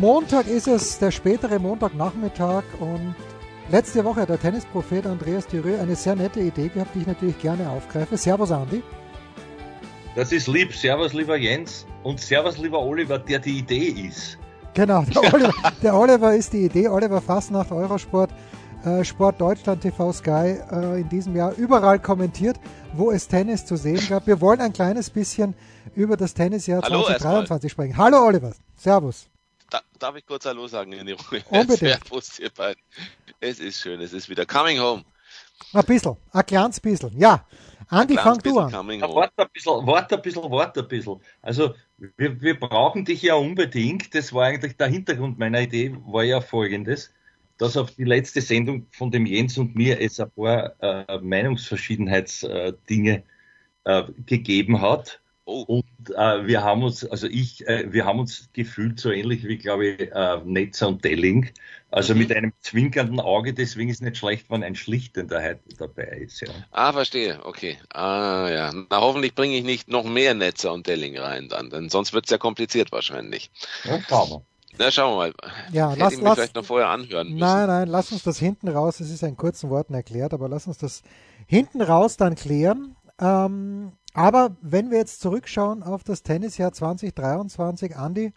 Montag ist es, der spätere Montagnachmittag und letzte Woche hat der Tennisprophet Andreas Thürö eine sehr nette Idee gehabt, die ich natürlich gerne aufgreife. Servus Andi. Das ist lieb. Servus lieber Jens und Servus lieber Oliver, der die Idee ist. Genau, der Oliver, der Oliver ist die Idee. Oliver Fassnacht, Eurosport, äh, Sport Deutschland, TV Sky äh, in diesem Jahr überall kommentiert, wo es Tennis zu sehen gab. Wir wollen ein kleines bisschen über das Tennisjahr Hallo 2023 sprechen. Hallo Oliver, Servus. Da, darf ich kurz Hallo sagen in die Runde? Unbedingt. Servus, ihr beiden. Es ist schön, es ist wieder coming home. Ein bisschen, ein kleines bisschen. Ja, Andi, fang du an. Ja, warte ein bisschen, warte ein bisschen, warte ein bisschen. Also, wir, wir brauchen dich ja unbedingt. Das war eigentlich der Hintergrund meiner Idee, war ja folgendes, dass auf die letzte Sendung von dem Jens und mir es ein paar äh, Meinungsverschiedenheitsdinge äh, gegeben hat. Oh, Und äh, wir haben uns, also ich, äh, wir haben uns gefühlt so ähnlich wie, glaube ich, äh, Netzer und Delling. Also Mhm. mit einem zwinkernden Auge, deswegen ist nicht schlecht, wenn ein Schlichtender dabei ist. Ja. ah, verstehe. Okay. Ah, ja. Na, hoffentlich bringe ich nicht noch mehr Netzer und Delling rein dann, denn sonst wird es ja kompliziert wahrscheinlich. Ja, schauen wir. Na, schauen wir mal. Ja, Hätte lass- ich mir lass- vielleicht noch vorher anhören müssen. Nein, nein, lass uns das hinten raus, es ist in kurzen Worten erklärt, aber lass uns das hinten raus dann klären. Ähm, aber wenn wir jetzt zurückschauen auf das Tennisjahr 2023, Andi,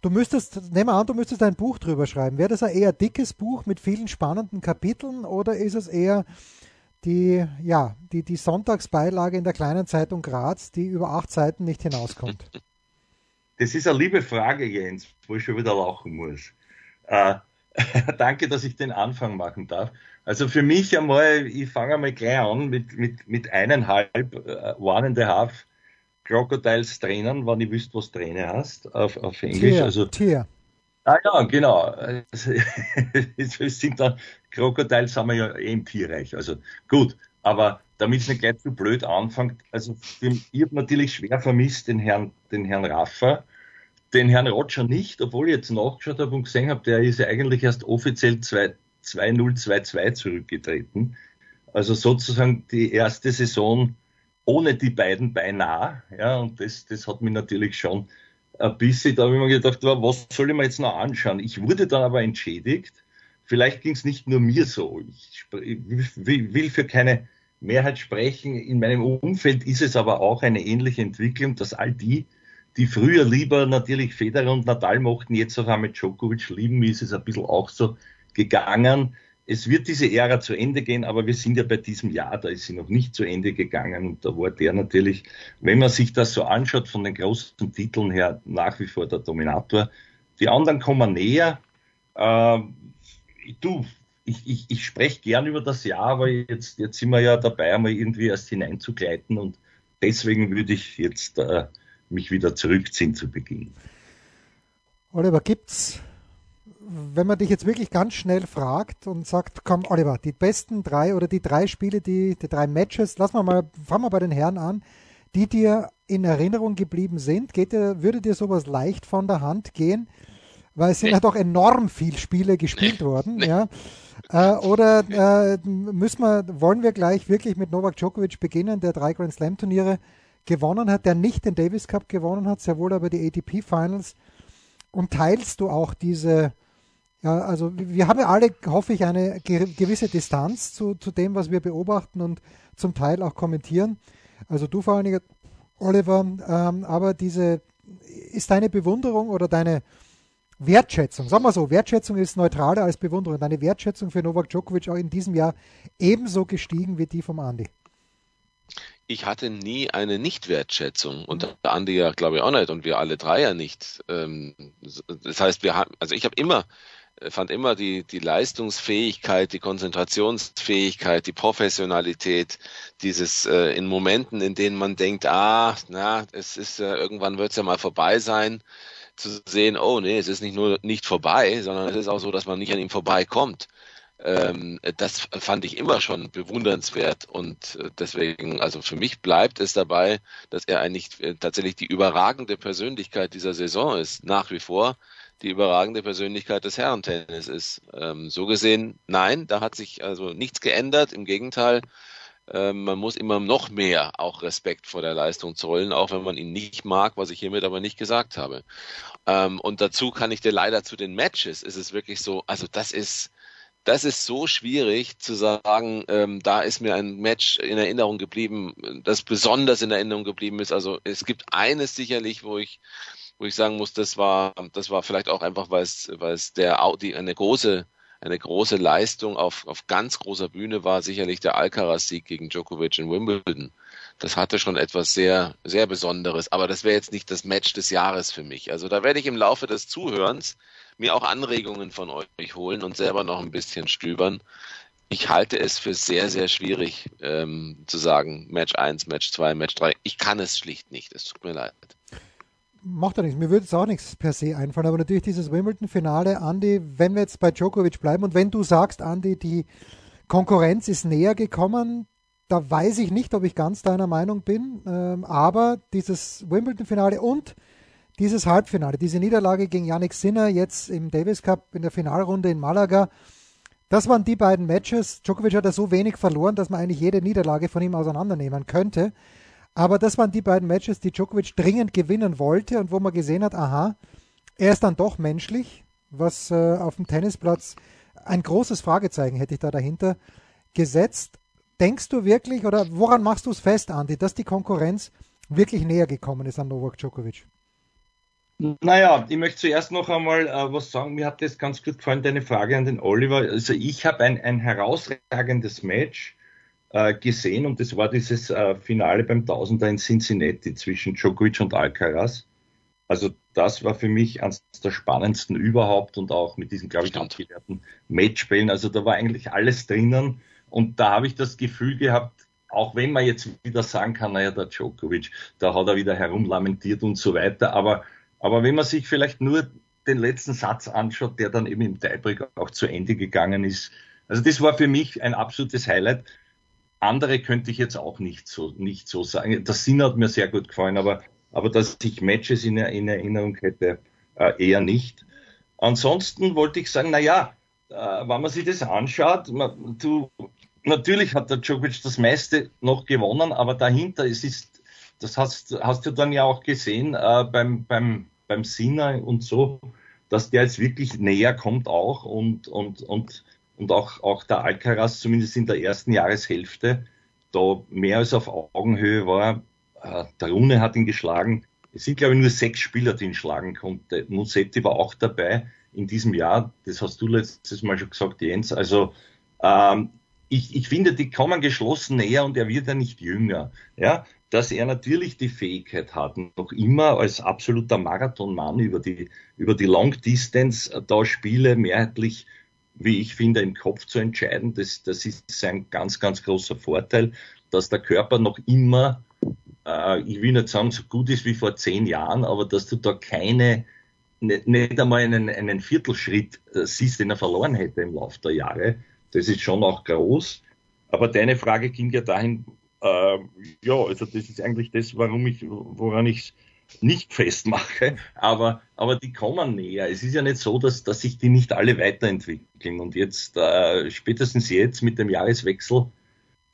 du müsstest, nehmen wir an, du müsstest ein Buch drüber schreiben. Wäre das ein eher dickes Buch mit vielen spannenden Kapiteln oder ist es eher die, ja, die, die Sonntagsbeilage in der kleinen Zeitung Graz, die über acht Seiten nicht hinauskommt? Das ist eine liebe Frage, Jens, wo ich schon wieder lachen muss. Äh, danke, dass ich den Anfang machen darf. Also für mich einmal, ich fange einmal gleich an mit, mit, mit eineinhalb, äh, one and a half Crocodiles Trainern, wenn ich wüsste, was Trainer hast, auf, auf Englisch. Tier, Also, Tier. ah ja, genau. Also, es sind dann, Crocodiles haben wir ja eh im Tierreich. Also gut, aber damit es nicht gleich zu blöd anfängt, also für, ich habe natürlich schwer vermisst den Herrn, den Herrn Raffer, den Herrn Roger nicht, obwohl ich jetzt nachgeschaut habe und gesehen habe, der ist ja eigentlich erst offiziell 2-0-2-2 zurückgetreten. Also sozusagen die erste Saison ohne die beiden beinahe. Ja, und das, das hat mich natürlich schon ein bisschen, da habe ich mir gedacht, was soll ich mir jetzt noch anschauen? Ich wurde dann aber entschädigt. Vielleicht ging es nicht nur mir so. Ich will für keine Mehrheit sprechen. In meinem Umfeld ist es aber auch eine ähnliche Entwicklung, dass all die, die früher lieber natürlich Federer und Nadal mochten, jetzt auf einmal Djokovic lieben, ist es ein bisschen auch so gegangen. Es wird diese Ära zu Ende gehen, aber wir sind ja bei diesem Jahr, da ist sie noch nicht zu Ende gegangen und da war der natürlich, wenn man sich das so anschaut, von den großen Titeln her nach wie vor der Dominator. Die anderen kommen näher. Ähm, du, ich, ich, ich spreche gern über das Jahr, aber jetzt, jetzt sind wir ja dabei, einmal irgendwie erst hineinzugleiten und deswegen würde ich jetzt äh, mich wieder zurückziehen zu Beginn. Oliver, gibt's, wenn man dich jetzt wirklich ganz schnell fragt und sagt, komm, Oliver, die besten drei oder die drei Spiele, die, die drei Matches, lass mal mal, fangen wir bei den Herren an, die dir in Erinnerung geblieben sind, geht dir, würde dir sowas leicht von der Hand gehen? Weil es sind Nee. ja doch enorm viele Spiele gespielt worden, ja. Äh, oder äh, müssen wir, wollen wir gleich wirklich mit Novak Djokovic beginnen, der drei Grand Slam Turniere gewonnen hat, der nicht den Davis Cup gewonnen hat, sehr wohl aber die ATP Finals. Und teilst du auch diese, ja, also wir haben ja alle, hoffe ich, eine ge gewisse Distanz zu, zu dem, was wir beobachten und zum Teil auch kommentieren. Also du vor allen Dingen, Oliver, ähm, aber diese, ist deine Bewunderung oder deine Wertschätzung, sagen wir so, Wertschätzung ist neutraler als Bewunderung, deine Wertschätzung für Novak Djokovic auch in diesem Jahr ebenso gestiegen wie die vom Andi? Ich hatte nie eine Nichtwertschätzung und der Andi ja, glaube ich, auch nicht und wir alle drei ja nicht. Ähm, Das heißt, wir haben, also ich habe immer fand immer die, die Leistungsfähigkeit, die Konzentrationsfähigkeit, die Professionalität, dieses äh, in Momenten, in denen man denkt, ah, na, es ist äh, irgendwann wird es ja mal vorbei sein, zu sehen, oh nee, es ist nicht nur nicht vorbei, sondern es ist auch so, dass man nicht an ihm vorbeikommt. Ähm, das fand ich immer schon bewundernswert und äh, deswegen, also für mich bleibt es dabei, dass er eigentlich äh, tatsächlich die überragende Persönlichkeit dieser Saison ist, nach wie vor die überragende Persönlichkeit des Herrentennis ist. Ähm, so gesehen, nein, da hat sich also nichts geändert. Im Gegenteil, ähm, man muss immer noch mehr auch Respekt vor der Leistung zollen, auch wenn man ihn nicht mag, was ich hiermit aber nicht gesagt habe. Ähm, und dazu kann ich dir leider zu den Matches, ist es wirklich so, also das ist, das ist so schwierig zu sagen, ähm, da ist mir ein Match in Erinnerung geblieben, das besonders in Erinnerung geblieben ist. Also es gibt eines sicherlich, wo ich wo ich sagen muss, das war, das war vielleicht auch einfach, weil es, weil es der Audi eine große, eine große Leistung auf, auf ganz großer Bühne war, sicherlich der Alcaraz-Sieg gegen Djokovic in Wimbledon. Das hatte schon etwas sehr, sehr Besonderes. Aber das wäre jetzt nicht das Match des Jahres für mich. Also da werde ich im Laufe des Zuhörens mir auch Anregungen von euch holen und selber noch ein bisschen stöbern. Ich halte es für sehr, sehr schwierig ähm, zu sagen, Match 1, Match 2, Match 3. Ich kann es schlicht nicht. Es tut mir leid macht ja nichts. Mir würde es auch nichts per se einfallen, aber natürlich dieses Wimbledon-Finale, Andy, wenn wir jetzt bei Djokovic bleiben und wenn du sagst, Andy, die Konkurrenz ist näher gekommen, da weiß ich nicht, ob ich ganz deiner Meinung bin, ähm, aber dieses Wimbledon-Finale und dieses Halbfinale, diese Niederlage gegen Yannick Sinner jetzt im Davis Cup in der Finalrunde in Malaga, das waren die beiden Matches. Djokovic hat ja so wenig verloren, dass man eigentlich jede Niederlage von ihm auseinandernehmen könnte. Aber das waren die beiden Matches, die Djokovic dringend gewinnen wollte und wo man gesehen hat, aha, er ist dann doch menschlich, was äh, auf dem Tennisplatz ein großes Fragezeichen hätte ich da dahinter gesetzt. Denkst du wirklich oder woran machst du es fest, Andi, dass die Konkurrenz wirklich näher gekommen ist an Novak Djokovic? Naja, ich möchte zuerst noch einmal äh, was sagen. Mir hat das ganz gut gefallen, deine Frage an den Oliver. Also ich habe ein, ein herausragendes Match äh, gesehen und das war dieses äh, Finale beim Tausender in Cincinnati zwischen Djokovic und Alcaraz. Also das war für mich eines der spannendsten überhaupt und auch mit diesen, glaube ich, abgewehrten Matchbällen. Also da war eigentlich alles drinnen und da habe ich das Gefühl gehabt, auch wenn man jetzt wieder sagen kann, naja, der Djokovic, da hat er wieder herumlamentiert und so weiter, aber, aber wenn man sich vielleicht nur den letzten Satz anschaut, der dann eben im Tiebreak auch zu Ende gegangen ist, also das war für mich ein absolutes Highlight. Andere könnte ich jetzt auch nicht so, nicht so sagen. Das Sinn hat mir sehr gut gefallen, aber, aber dass ich Matches in, in Erinnerung hätte, äh, eher nicht. Ansonsten wollte ich sagen, na ja, äh, wenn man sich das anschaut, man, du, natürlich hat der Djokovic das meiste noch gewonnen, aber dahinter es ist, das hast, hast du dann ja auch gesehen äh, beim, beim, beim Sinner und so, dass der jetzt wirklich näher kommt auch und, und, und und auch, auch der Alcaraz zumindest in der ersten Jahreshälfte da mehr als auf Augenhöhe war. Äh, der Rune hat ihn geschlagen. Es sind, glaube ich, nur sechs Spieler, die ihn schlagen konnte. Musetti war auch dabei in diesem Jahr. Das hast du letztes Mal schon gesagt, Jens. Also ähm, ich, ich finde, die kommen geschlossen näher und er wird ja nicht jünger. Ja, dass er natürlich die Fähigkeit hat, noch immer als absoluter Marathonmann über die, über die Long Distance äh, da Spiele mehrheitlich wie ich finde, im Kopf zu entscheiden. Das, das ist ein ganz, ganz großer Vorteil, dass der Körper noch immer, äh, ich will nicht sagen, so gut ist wie vor zehn Jahren, aber dass du da keine, nicht, nicht einmal einen, einen Viertelschritt äh, siehst, den er verloren hätte im Laufe der Jahre. Das ist schon auch groß. Aber deine Frage ging ja dahin, äh, ja, also das ist eigentlich das, warum ich, woran ich nicht festmache, aber, aber die kommen näher. Es ist ja nicht so, dass, dass sich die nicht alle weiterentwickeln. Und jetzt, äh, spätestens jetzt mit dem Jahreswechsel,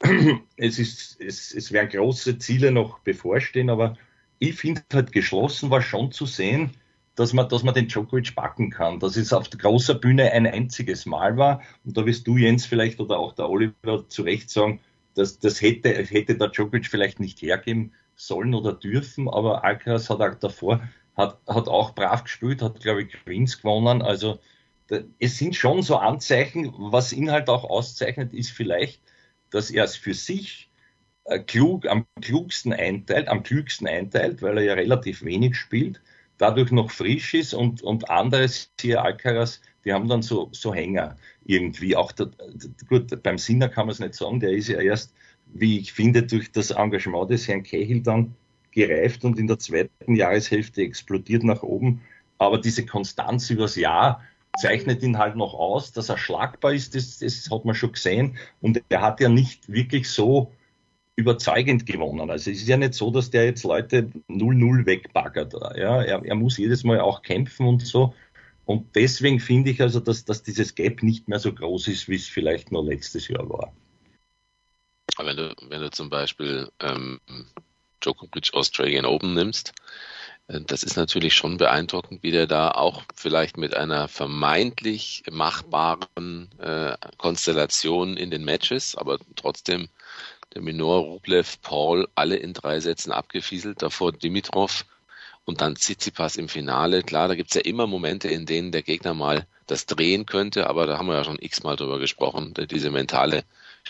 es, ist, es, es werden große Ziele noch bevorstehen, aber ich finde halt geschlossen war schon zu sehen, dass man, dass man den Djokovic backen kann. Dass es auf der großen Bühne ein einziges Mal war. Und da wirst du, Jens, vielleicht oder auch der Oliver zu Recht sagen, dass das hätte, hätte der Djokovic vielleicht nicht hergeben sollen oder dürfen, aber Alcaraz hat auch davor, hat, hat auch brav gespielt, hat, glaube ich, Queens gewonnen. Also da, es sind schon so Anzeichen, was ihn halt auch auszeichnet, ist vielleicht, dass er es für sich äh, klug, am klugsten einteilt, am klügsten einteilt, weil er ja relativ wenig spielt, dadurch noch frisch ist und, und anderes hier Alcaraz, die haben dann so, so Hänger irgendwie. Auch der, gut, beim Sinner kann man es nicht sagen, der ist ja erst, wie ich finde, durch das Engagement des Herrn Cahill dann gereift und in der zweiten Jahreshälfte explodiert nach oben. Aber diese Konstanz übers Jahr zeichnet ihn halt noch aus, dass er schlagbar ist, das, das hat man schon gesehen. Und er hat ja nicht wirklich so überzeugend gewonnen. Also es ist ja nicht so, dass der jetzt Leute 0-0 wegbaggert. Ja, er, er, muss jedes Mal auch kämpfen und so. Und deswegen finde ich also, dass, dass dieses Gap nicht mehr so groß ist, wie es vielleicht noch letztes Jahr war. Wenn du, wenn du zum Beispiel ähm, Djokovic Australian Open nimmst, äh, das ist natürlich schon beeindruckend, wie der da auch vielleicht mit einer vermeintlich machbaren äh, Konstellation in den Matches, aber trotzdem der Minor, Rublev, Paul, alle in drei Sätzen abgefieselt, davor Dimitrov und dann Tsitsipas im Finale. Klar, da gibt's ja immer Momente, in denen der Gegner mal das drehen könnte, aber da haben wir ja schon x-mal drüber gesprochen, diese mentale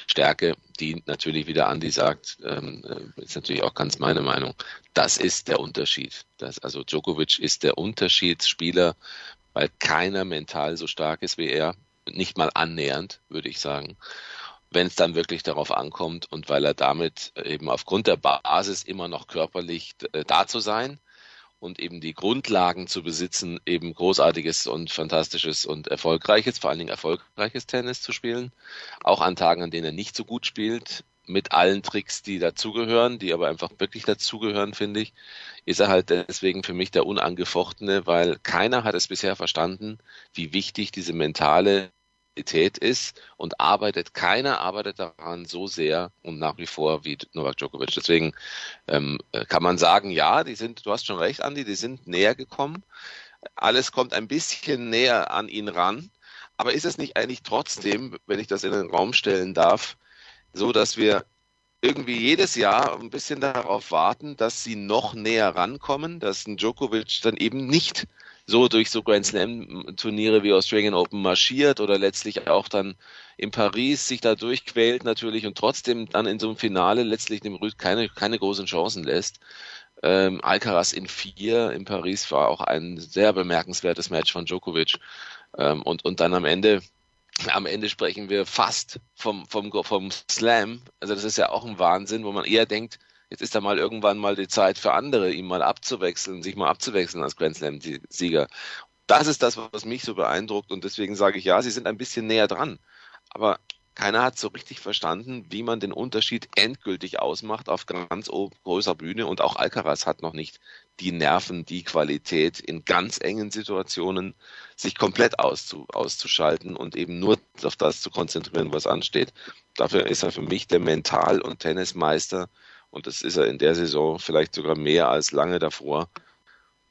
Stärke, die natürlich wieder Andi sagt, ähm, äh, ist natürlich auch ganz meine Meinung. Das ist der Unterschied. Das, also Djokovic ist der Unterschiedsspieler, weil keiner mental so stark ist wie er. Nicht mal annähernd, würde ich sagen wenn es dann wirklich darauf ankommt und weil er damit eben aufgrund der Basis immer noch körperlich äh, da zu sein und eben die Grundlagen zu besitzen, eben großartiges und fantastisches und erfolgreiches, vor allen Dingen erfolgreiches Tennis zu spielen. Auch an Tagen, an denen er nicht so gut spielt, mit allen Tricks, die dazugehören, die aber einfach wirklich dazugehören, finde ich, ist er halt deswegen für mich der Unangefochtene, weil keiner hat es bisher verstanden, wie wichtig diese mentale Qualität ist und arbeitet, keiner arbeitet daran so sehr und nach wie vor wie Novak Djokovic. Deswegen ähm, kann man sagen, ja, die sind, du hast schon recht, Andi, die sind näher gekommen. Alles kommt ein bisschen näher an ihn ran. Aber ist es nicht eigentlich trotzdem, wenn ich das in den Raum stellen darf, so, dass wir irgendwie jedes Jahr ein bisschen darauf warten, dass sie noch näher rankommen, dass ein Djokovic dann eben nicht so durch so Grand Slam Turniere wie Australian Open marschiert oder letztlich auch dann in Paris sich da durchquält natürlich und trotzdem dann in so einem Finale letztlich dem Rüd keine, keine großen Chancen lässt. Ähm, Alcaraz in vier in Paris war auch ein sehr bemerkenswertes Match von Djokovic. Ähm, und, und dann am Ende, am Ende sprechen wir fast vom, vom, vom Slam. Also das ist ja auch ein Wahnsinn, wo man eher denkt, Jetzt ist da mal irgendwann mal die Zeit für andere, ihm mal abzuwechseln, sich mal abzuwechseln als Grand Slam-Sieger. Das ist das, was mich so beeindruckt und deswegen sage ich ja, sie sind ein bisschen näher dran. Aber keiner hat so richtig verstanden, wie man den Unterschied endgültig ausmacht auf ganz großer Bühne und auch Alcaraz hat noch nicht die Nerven, die Qualität in ganz engen Situationen sich komplett auszu, auszuschalten und eben nur auf das zu konzentrieren, was ansteht. Dafür ist er für mich der Mental- und Tennismeister und das ist er in der Saison vielleicht sogar mehr als lange davor.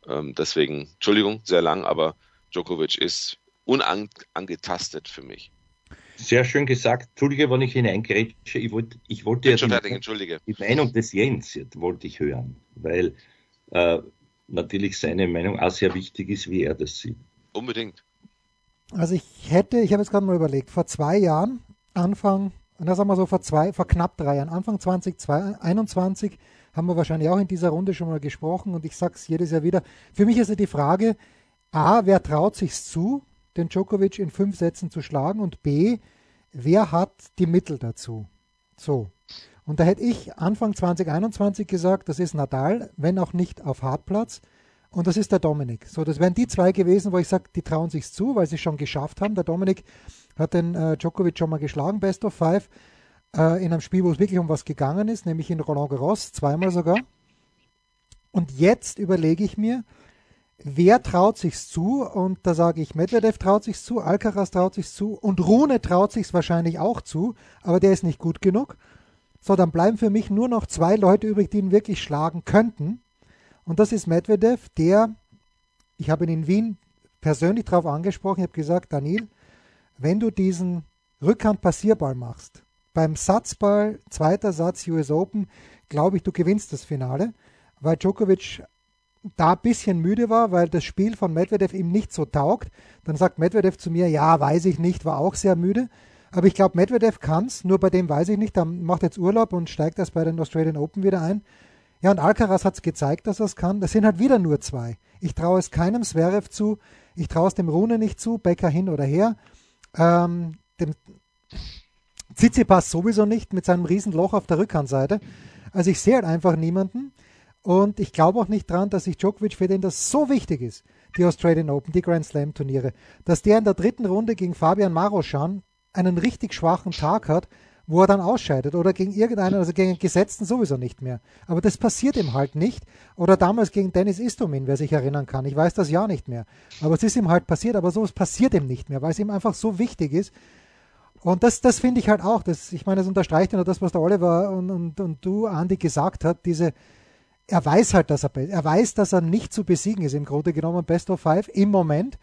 Ähm, deswegen, Entschuldigung, sehr lang, aber Djokovic ist unangetastet für mich. Sehr schön gesagt. Entschuldige, wenn ich hineingrätsche. Ich wollte, ich wollte ja die, Entschuldige. die Meinung des Jens wollte ich hören, weil äh, natürlich seine Meinung auch sehr wichtig ist, wie er das sieht. Unbedingt. Also ich hätte, ich habe jetzt gerade mal überlegt, vor zwei Jahren, Anfang und das haben wir so vor, zwei, vor knapp drei Jahren, Anfang 2021, haben wir wahrscheinlich auch in dieser Runde schon mal gesprochen und ich sage es jedes Jahr wieder. Für mich ist ja die Frage, A, wer traut sich zu, den Djokovic in fünf Sätzen zu schlagen und B, wer hat die Mittel dazu? So. Und da hätte ich Anfang 2021 gesagt, das ist Nadal, wenn auch nicht auf Hartplatz. Und das ist der Dominik. So, das wären die zwei gewesen, wo ich sage, die trauen sich zu, weil sie es schon geschafft haben. Der Dominik hat den äh, Djokovic schon mal geschlagen, Best of Five, äh, in einem Spiel, wo es wirklich um was gegangen ist, nämlich in Roland Garros, zweimal sogar. Und jetzt überlege ich mir, wer traut sich's zu? Und da sage ich, Medvedev traut sich's zu, Alcaraz traut sich's zu und Rune traut sich's wahrscheinlich auch zu, aber der ist nicht gut genug. So, dann bleiben für mich nur noch zwei Leute übrig, die ihn wirklich schlagen könnten. Und das ist Medvedev, der, ich habe ihn in Wien persönlich darauf angesprochen, ich habe gesagt, Daniel, wenn du diesen Rückhand-Passierball machst, beim Satzball, zweiter Satz US Open, glaube ich, du gewinnst das Finale, weil Djokovic da ein bisschen müde war, weil das Spiel von Medvedev ihm nicht so taugt. Dann sagt Medvedev zu mir, ja, weiß ich nicht, war auch sehr müde. Aber ich glaube, Medvedev kann es, nur bei dem weiß ich nicht. Der macht jetzt Urlaub und steigt erst bei den Australian Open wieder ein. Ja, und Alcaraz hat es gezeigt, dass er es kann. Das sind halt wieder nur zwei. Ich traue es keinem Zverev zu, Ich traue es dem Rune nicht zu, Becker hin oder her. Ähm, dem Tsitsipas sowieso nicht mit seinem Riesenloch auf der Rückhandseite. Also ich sehe halt einfach niemanden. Und ich glaube auch nicht dran, dass sich Djokovic, für den das so wichtig ist, die Australian Open, die Grand Slam Turniere, dass der in der dritten Runde gegen Fabian Maroschan einen richtig schwachen Tag hat, wo er dann ausscheidet oder gegen irgendeinen, also gegen Gesetzten sowieso nicht mehr. Aber das passiert ihm halt nicht. Oder damals gegen Dennis Istomin, wer sich erinnern kann. Ich weiß das ja nicht mehr. Aber es ist ihm halt passiert, aber sowas passiert ihm nicht mehr, weil es ihm einfach so wichtig ist. Und das, das finde ich halt auch, das, ich meine, das unterstreicht ja nur das, was der Oliver und, und, und du, Andi, gesagt hat, diese, er weiß halt, dass er, er weiß, dass er nicht zu besiegen ist, im Grunde genommen Best of Five im Moment.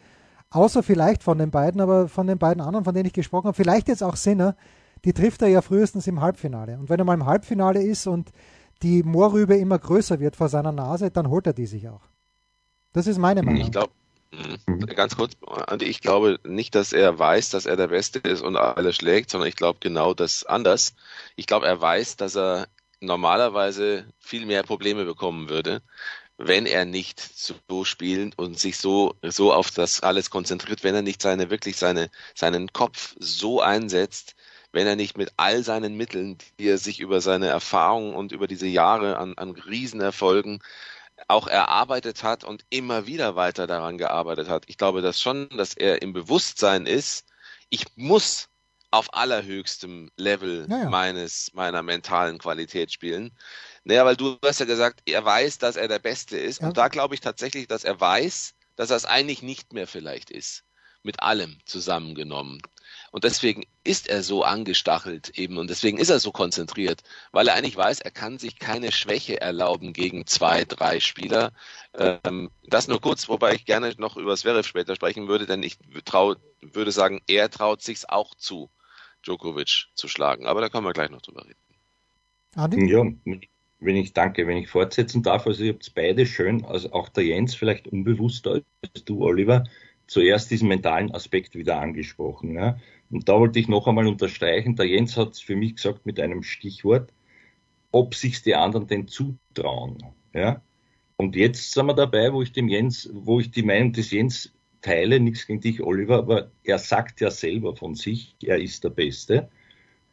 Außer vielleicht von den beiden, aber von den beiden anderen, von denen ich gesprochen habe, vielleicht jetzt auch Sinner, die trifft er ja frühestens im Halbfinale. Und wenn er mal im Halbfinale ist und die Moorrübe immer größer wird vor seiner Nase, dann holt er die sich auch. Das ist meine Meinung. Ich glaube, mhm. ganz kurz, Andi, ich glaube nicht, dass er weiß, dass er der Beste ist und alle schlägt, sondern ich glaube genau das anders. Ich glaube, er weiß, dass er normalerweise viel mehr Probleme bekommen würde, wenn er nicht so spielt und sich so, so auf das alles konzentriert, wenn er nicht seine, wirklich seine, seinen Kopf so einsetzt, wenn er nicht mit all seinen Mitteln, die er sich über seine Erfahrungen und über diese Jahre an, an Riesenerfolgen auch erarbeitet hat und immer wieder weiter daran gearbeitet hat. Ich glaube das schon, dass er im Bewusstsein ist, ich muss auf allerhöchstem Level ja, meines, meiner mentalen Qualität spielen. Naja, weil du hast ja gesagt, er weiß, dass er der Beste ist. Ja. Und da glaube ich tatsächlich, dass er weiß, dass er es eigentlich nicht mehr vielleicht ist. Mit allem zusammengenommen. Und deswegen ist er so angestachelt eben und deswegen ist er so konzentriert, weil er eigentlich weiß, er kann sich keine Schwäche erlauben gegen zwei, drei Spieler. Ähm, das nur kurz, wobei ich gerne noch über Zverev später sprechen würde, denn ich trau, würde sagen, er traut sich's auch zu, Djokovic zu schlagen. Aber da können wir gleich noch drüber reden. Adi? Ja, wenn ich danke, wenn ich fortsetzen darf, also ihr habt beide schön, also auch der Jens vielleicht unbewusster als du, Oliver, zuerst diesen mentalen Aspekt wieder angesprochen. Ja. Und da wollte ich noch einmal unterstreichen, der Jens hat es für mich gesagt mit einem Stichwort, ob sich die anderen denn zutrauen. Ja? Und jetzt sind wir dabei, wo ich dem Jens, wo ich die Meinung des Jens teile, nichts gegen dich, Oliver, aber er sagt ja selber von sich, er ist der Beste.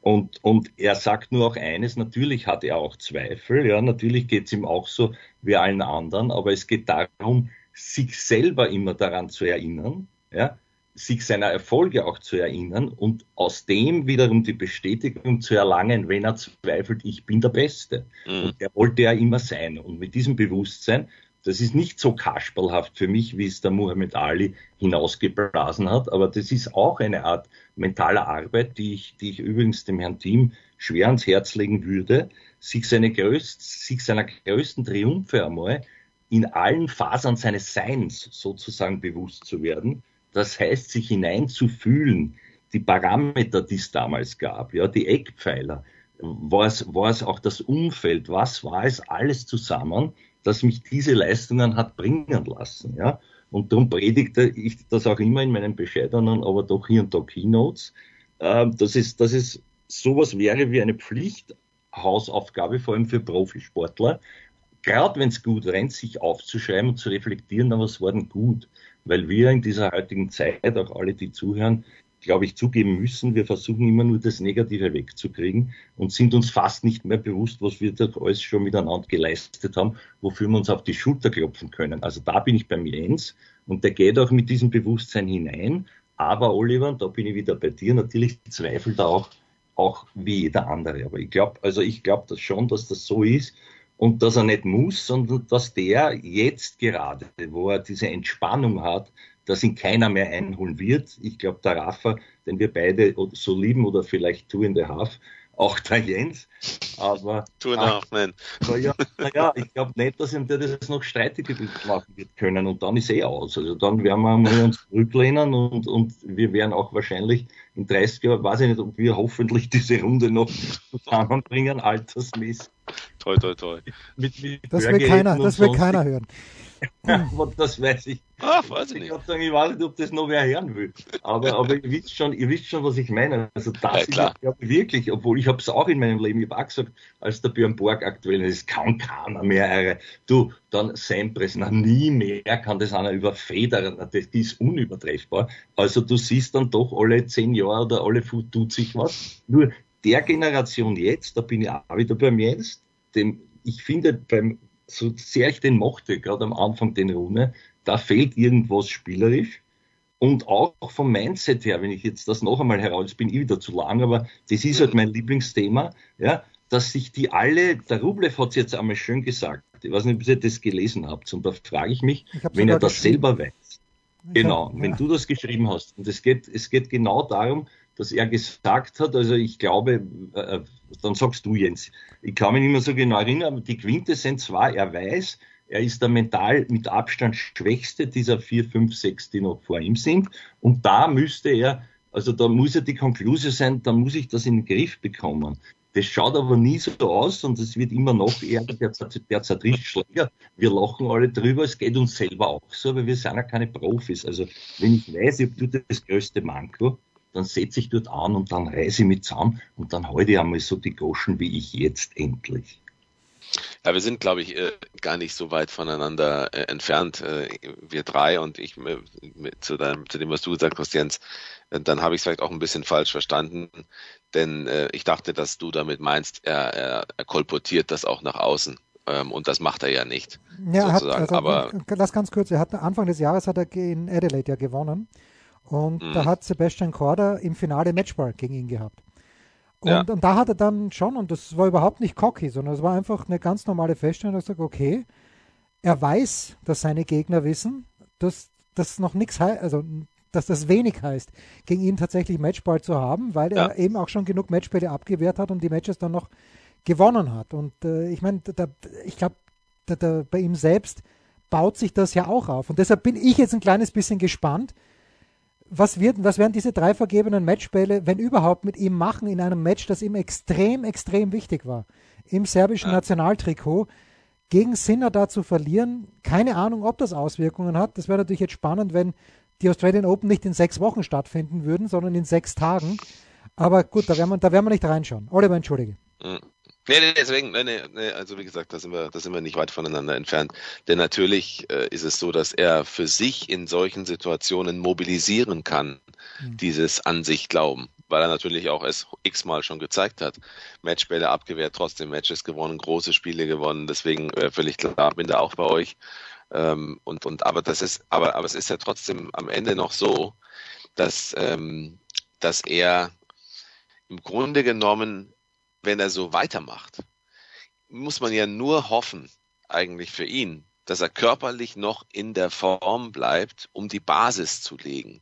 Und, und er sagt nur auch eines, natürlich hat er auch Zweifel, ja, natürlich geht es ihm auch so wie allen anderen, aber es geht darum, sich selber immer daran zu erinnern, ja, sich seiner Erfolge auch zu erinnern und aus dem wiederum die Bestätigung zu erlangen, wenn er zweifelt, ich bin der Beste. Mhm. Und der wollte er immer sein. Und mit diesem Bewusstsein, das ist nicht so kasperlhaft für mich, wie es der Muhammad Ali hinausgeblasen hat, aber das ist auch eine Art mentaler Arbeit, die ich, die ich übrigens dem Herrn Team schwer ans Herz legen würde, sich, seine größt, sich seiner größten Triumphe einmal in allen Fasern seines Seins sozusagen bewusst zu werden das heißt, sich hineinzufühlen, die Parameter, die es damals gab, ja, die Eckpfeiler, war es, war es auch das Umfeld, was war es alles zusammen, das mich diese Leistungen hat bringen lassen, ja. Und darum predigte ich das auch immer in meinen bescheidenen, aber doch hier und da Keynotes, dass es, dass es sowas wäre wie eine Pflichthausaufgabe, vor allem für Profisportler, gerade wenn es gut rennt, sich aufzuschreiben und zu reflektieren, na, was war denn gut? Weil wir in dieser heutigen Zeit, auch alle, die zuhören, glaube ich, zugeben müssen, wir versuchen immer nur das Negative wegzukriegen und sind uns fast nicht mehr bewusst, was wir da alles schon miteinander geleistet haben, wofür wir uns auf die Schulter klopfen können. Also da bin ich beim Jens und der geht auch mit diesem Bewusstsein hinein. Aber Oliver, da bin ich wieder bei dir, natürlich zweifelt er auch, auch wie jeder andere. Aber ich glaube, also ich glaube das schon, dass das so ist und dass er nicht muss, sondern dass der jetzt gerade, wo er diese Entspannung hat, dass ihn keiner mehr einholen wird. Ich glaube, der Rafa, den wir beide so lieben oder vielleicht Two in the Half, auch der Jens. Aber in the Half, nein. Naja, na ich glaube nicht, dass ihm der das noch streitig machen wird können und dann ist eh aus. Also dann werden wir uns zurücklehnen und, und wir werden auch wahrscheinlich in 30 Jahren, weiß ich nicht, ob wir hoffentlich diese Runde noch zusammenbringen, altersmäßig Toi, toi, toi. Mit, mit das will keiner, das will keiner hören. das weiß ich. Ach, weiß ich nicht. Ich, sagen, ich weiß nicht, ob das noch wer hören will. Aber, aber ihr, wisst schon, ihr wisst schon, was ich meine. Also das ja, ist ja wirklich, obwohl ich habe es auch in meinem Leben, ich habe auch gesagt, als der Björn Borg aktuell ist, kann keiner mehr. Du, dann Sampras, na nie mehr kann das einer über Federer, das ist unübertreffbar. Also du siehst dann doch alle zehn Jahre oder alle tut sich was. Nur der Generation jetzt, da bin ich auch wieder beim Jens, dem, ich finde beim so sehr ich den mochte, gerade am Anfang den Rune, da fehlt irgendwas spielerisch. Und auch vom Mindset her, wenn ich jetzt das noch einmal heraus, bin ich wieder zu lang, aber das ist halt mein Lieblingsthema, ja, dass sich die alle, der Rublev hat es jetzt einmal schön gesagt, ich weiß nicht, ob ihr das gelesen habt, und da frage ich mich, ich wenn er das selber weiß, genau, hab, ja. wenn du das geschrieben hast, und es geht, es geht genau darum, dass er gesagt hat, also ich glaube, äh, dann sagst du Jens, ich kann mich nicht mehr so genau erinnern, aber die Quintessenz war, er weiß, er ist der mental mit Abstand schwächste dieser vier, fünf, sechs, die noch vor ihm sind. Und da müsste er, also da muss ja die Konklusion sein, da muss ich das in den Griff bekommen. Das schaut aber nie so aus und es wird immer noch eher der, der Zertrittschläger. Wir lachen alle drüber, es geht uns selber auch so, aber wir sind ja keine Profis. Also wenn ich weiß, ich habe das größte Manko, dann setze ich dort an und dann reise ich mit zusammen und dann halte ich einmal so die Goschen wie ich jetzt endlich. Ja, wir sind, glaube ich, äh, gar nicht so weit voneinander äh, entfernt, äh, wir drei und ich zu, deinem, zu dem, was du gesagt hast, Jens. Dann habe ich es vielleicht auch ein bisschen falsch verstanden, denn ich dachte, dass du damit meinst, er, er, er kolportiert das auch nach außen. Ähm, und das macht er ja nicht. Ja, hat, also, aber lass ganz kurz, er hat Anfang des Jahres hat er in Adelaide ja gewonnen und mhm. da hat Sebastian Korda im Finale Matchball gegen ihn gehabt. Und, ja. und, da hat er dann schon, und das war überhaupt nicht cocky, sondern es war einfach eine ganz normale Feststellung, dass er sagt, okay, er weiß, dass seine Gegner wissen, dass das noch nichts heißt, also dass das wenig heißt, gegen ihn tatsächlich Matchball zu haben, weil ja. er eben auch schon genug Matchbälle abgewehrt hat und die Matches dann noch gewonnen hat. Und äh, ich meine, ich glaube, bei ihm selbst baut sich das ja auch auf. Und deshalb bin ich jetzt ein kleines bisschen gespannt, was, wird, was werden diese drei vergebenen Matchbälle, wenn überhaupt, mit ihm machen in einem Match, das ihm extrem, extrem wichtig war? Im serbischen ja. Nationaltrikot gegen Sinner da zu verlieren. Keine Ahnung, ob das Auswirkungen hat. Das wäre natürlich jetzt spannend, wenn die Australian Open nicht in sechs Wochen stattfinden würden, sondern in sechs Tagen. Aber gut, da werden wir, da werden wir nicht reinschauen. Oliver, entschuldige. Nee, nee, deswegen, nee, nee, also wie gesagt, da sind wir, da sind wir nicht weit voneinander entfernt. Denn natürlich äh, ist es so, dass er für sich in solchen Situationen mobilisieren kann, mhm. dieses an sich glauben, weil er natürlich auch es x-mal schon gezeigt hat. Matchbälle abgewehrt, trotzdem Matches gewonnen, große Spiele gewonnen, deswegen äh, völlig klar, bin da auch bei euch. Ähm, und, und, aber das ist, aber, aber es ist ja trotzdem am Ende noch so, dass, ähm, dass er im Grunde genommen wenn er so weitermacht, muss man ja nur hoffen, eigentlich für ihn, dass er körperlich noch in der Form bleibt, um die Basis zu legen.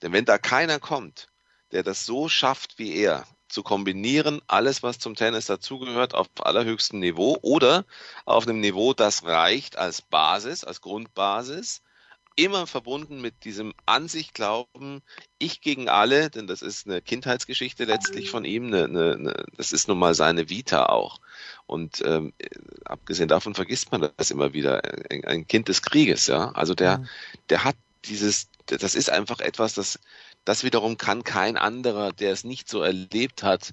Denn wenn da keiner kommt, der das so schafft wie er, zu kombinieren, alles, was zum Tennis dazugehört, auf allerhöchstem Niveau oder auf einem Niveau, das reicht als Basis, als Grundbasis, immer verbunden mit diesem an sich glauben, ich gegen alle, denn das ist eine Kindheitsgeschichte letztlich von ihm, eine, eine, eine, das ist nun mal seine Vita auch. Und ähm, abgesehen davon vergisst man das immer wieder. Ein, ein Kind des Krieges, ja. Also der, mhm. der hat dieses, das ist einfach etwas, das, das wiederum kann kein anderer, der es nicht so erlebt hat,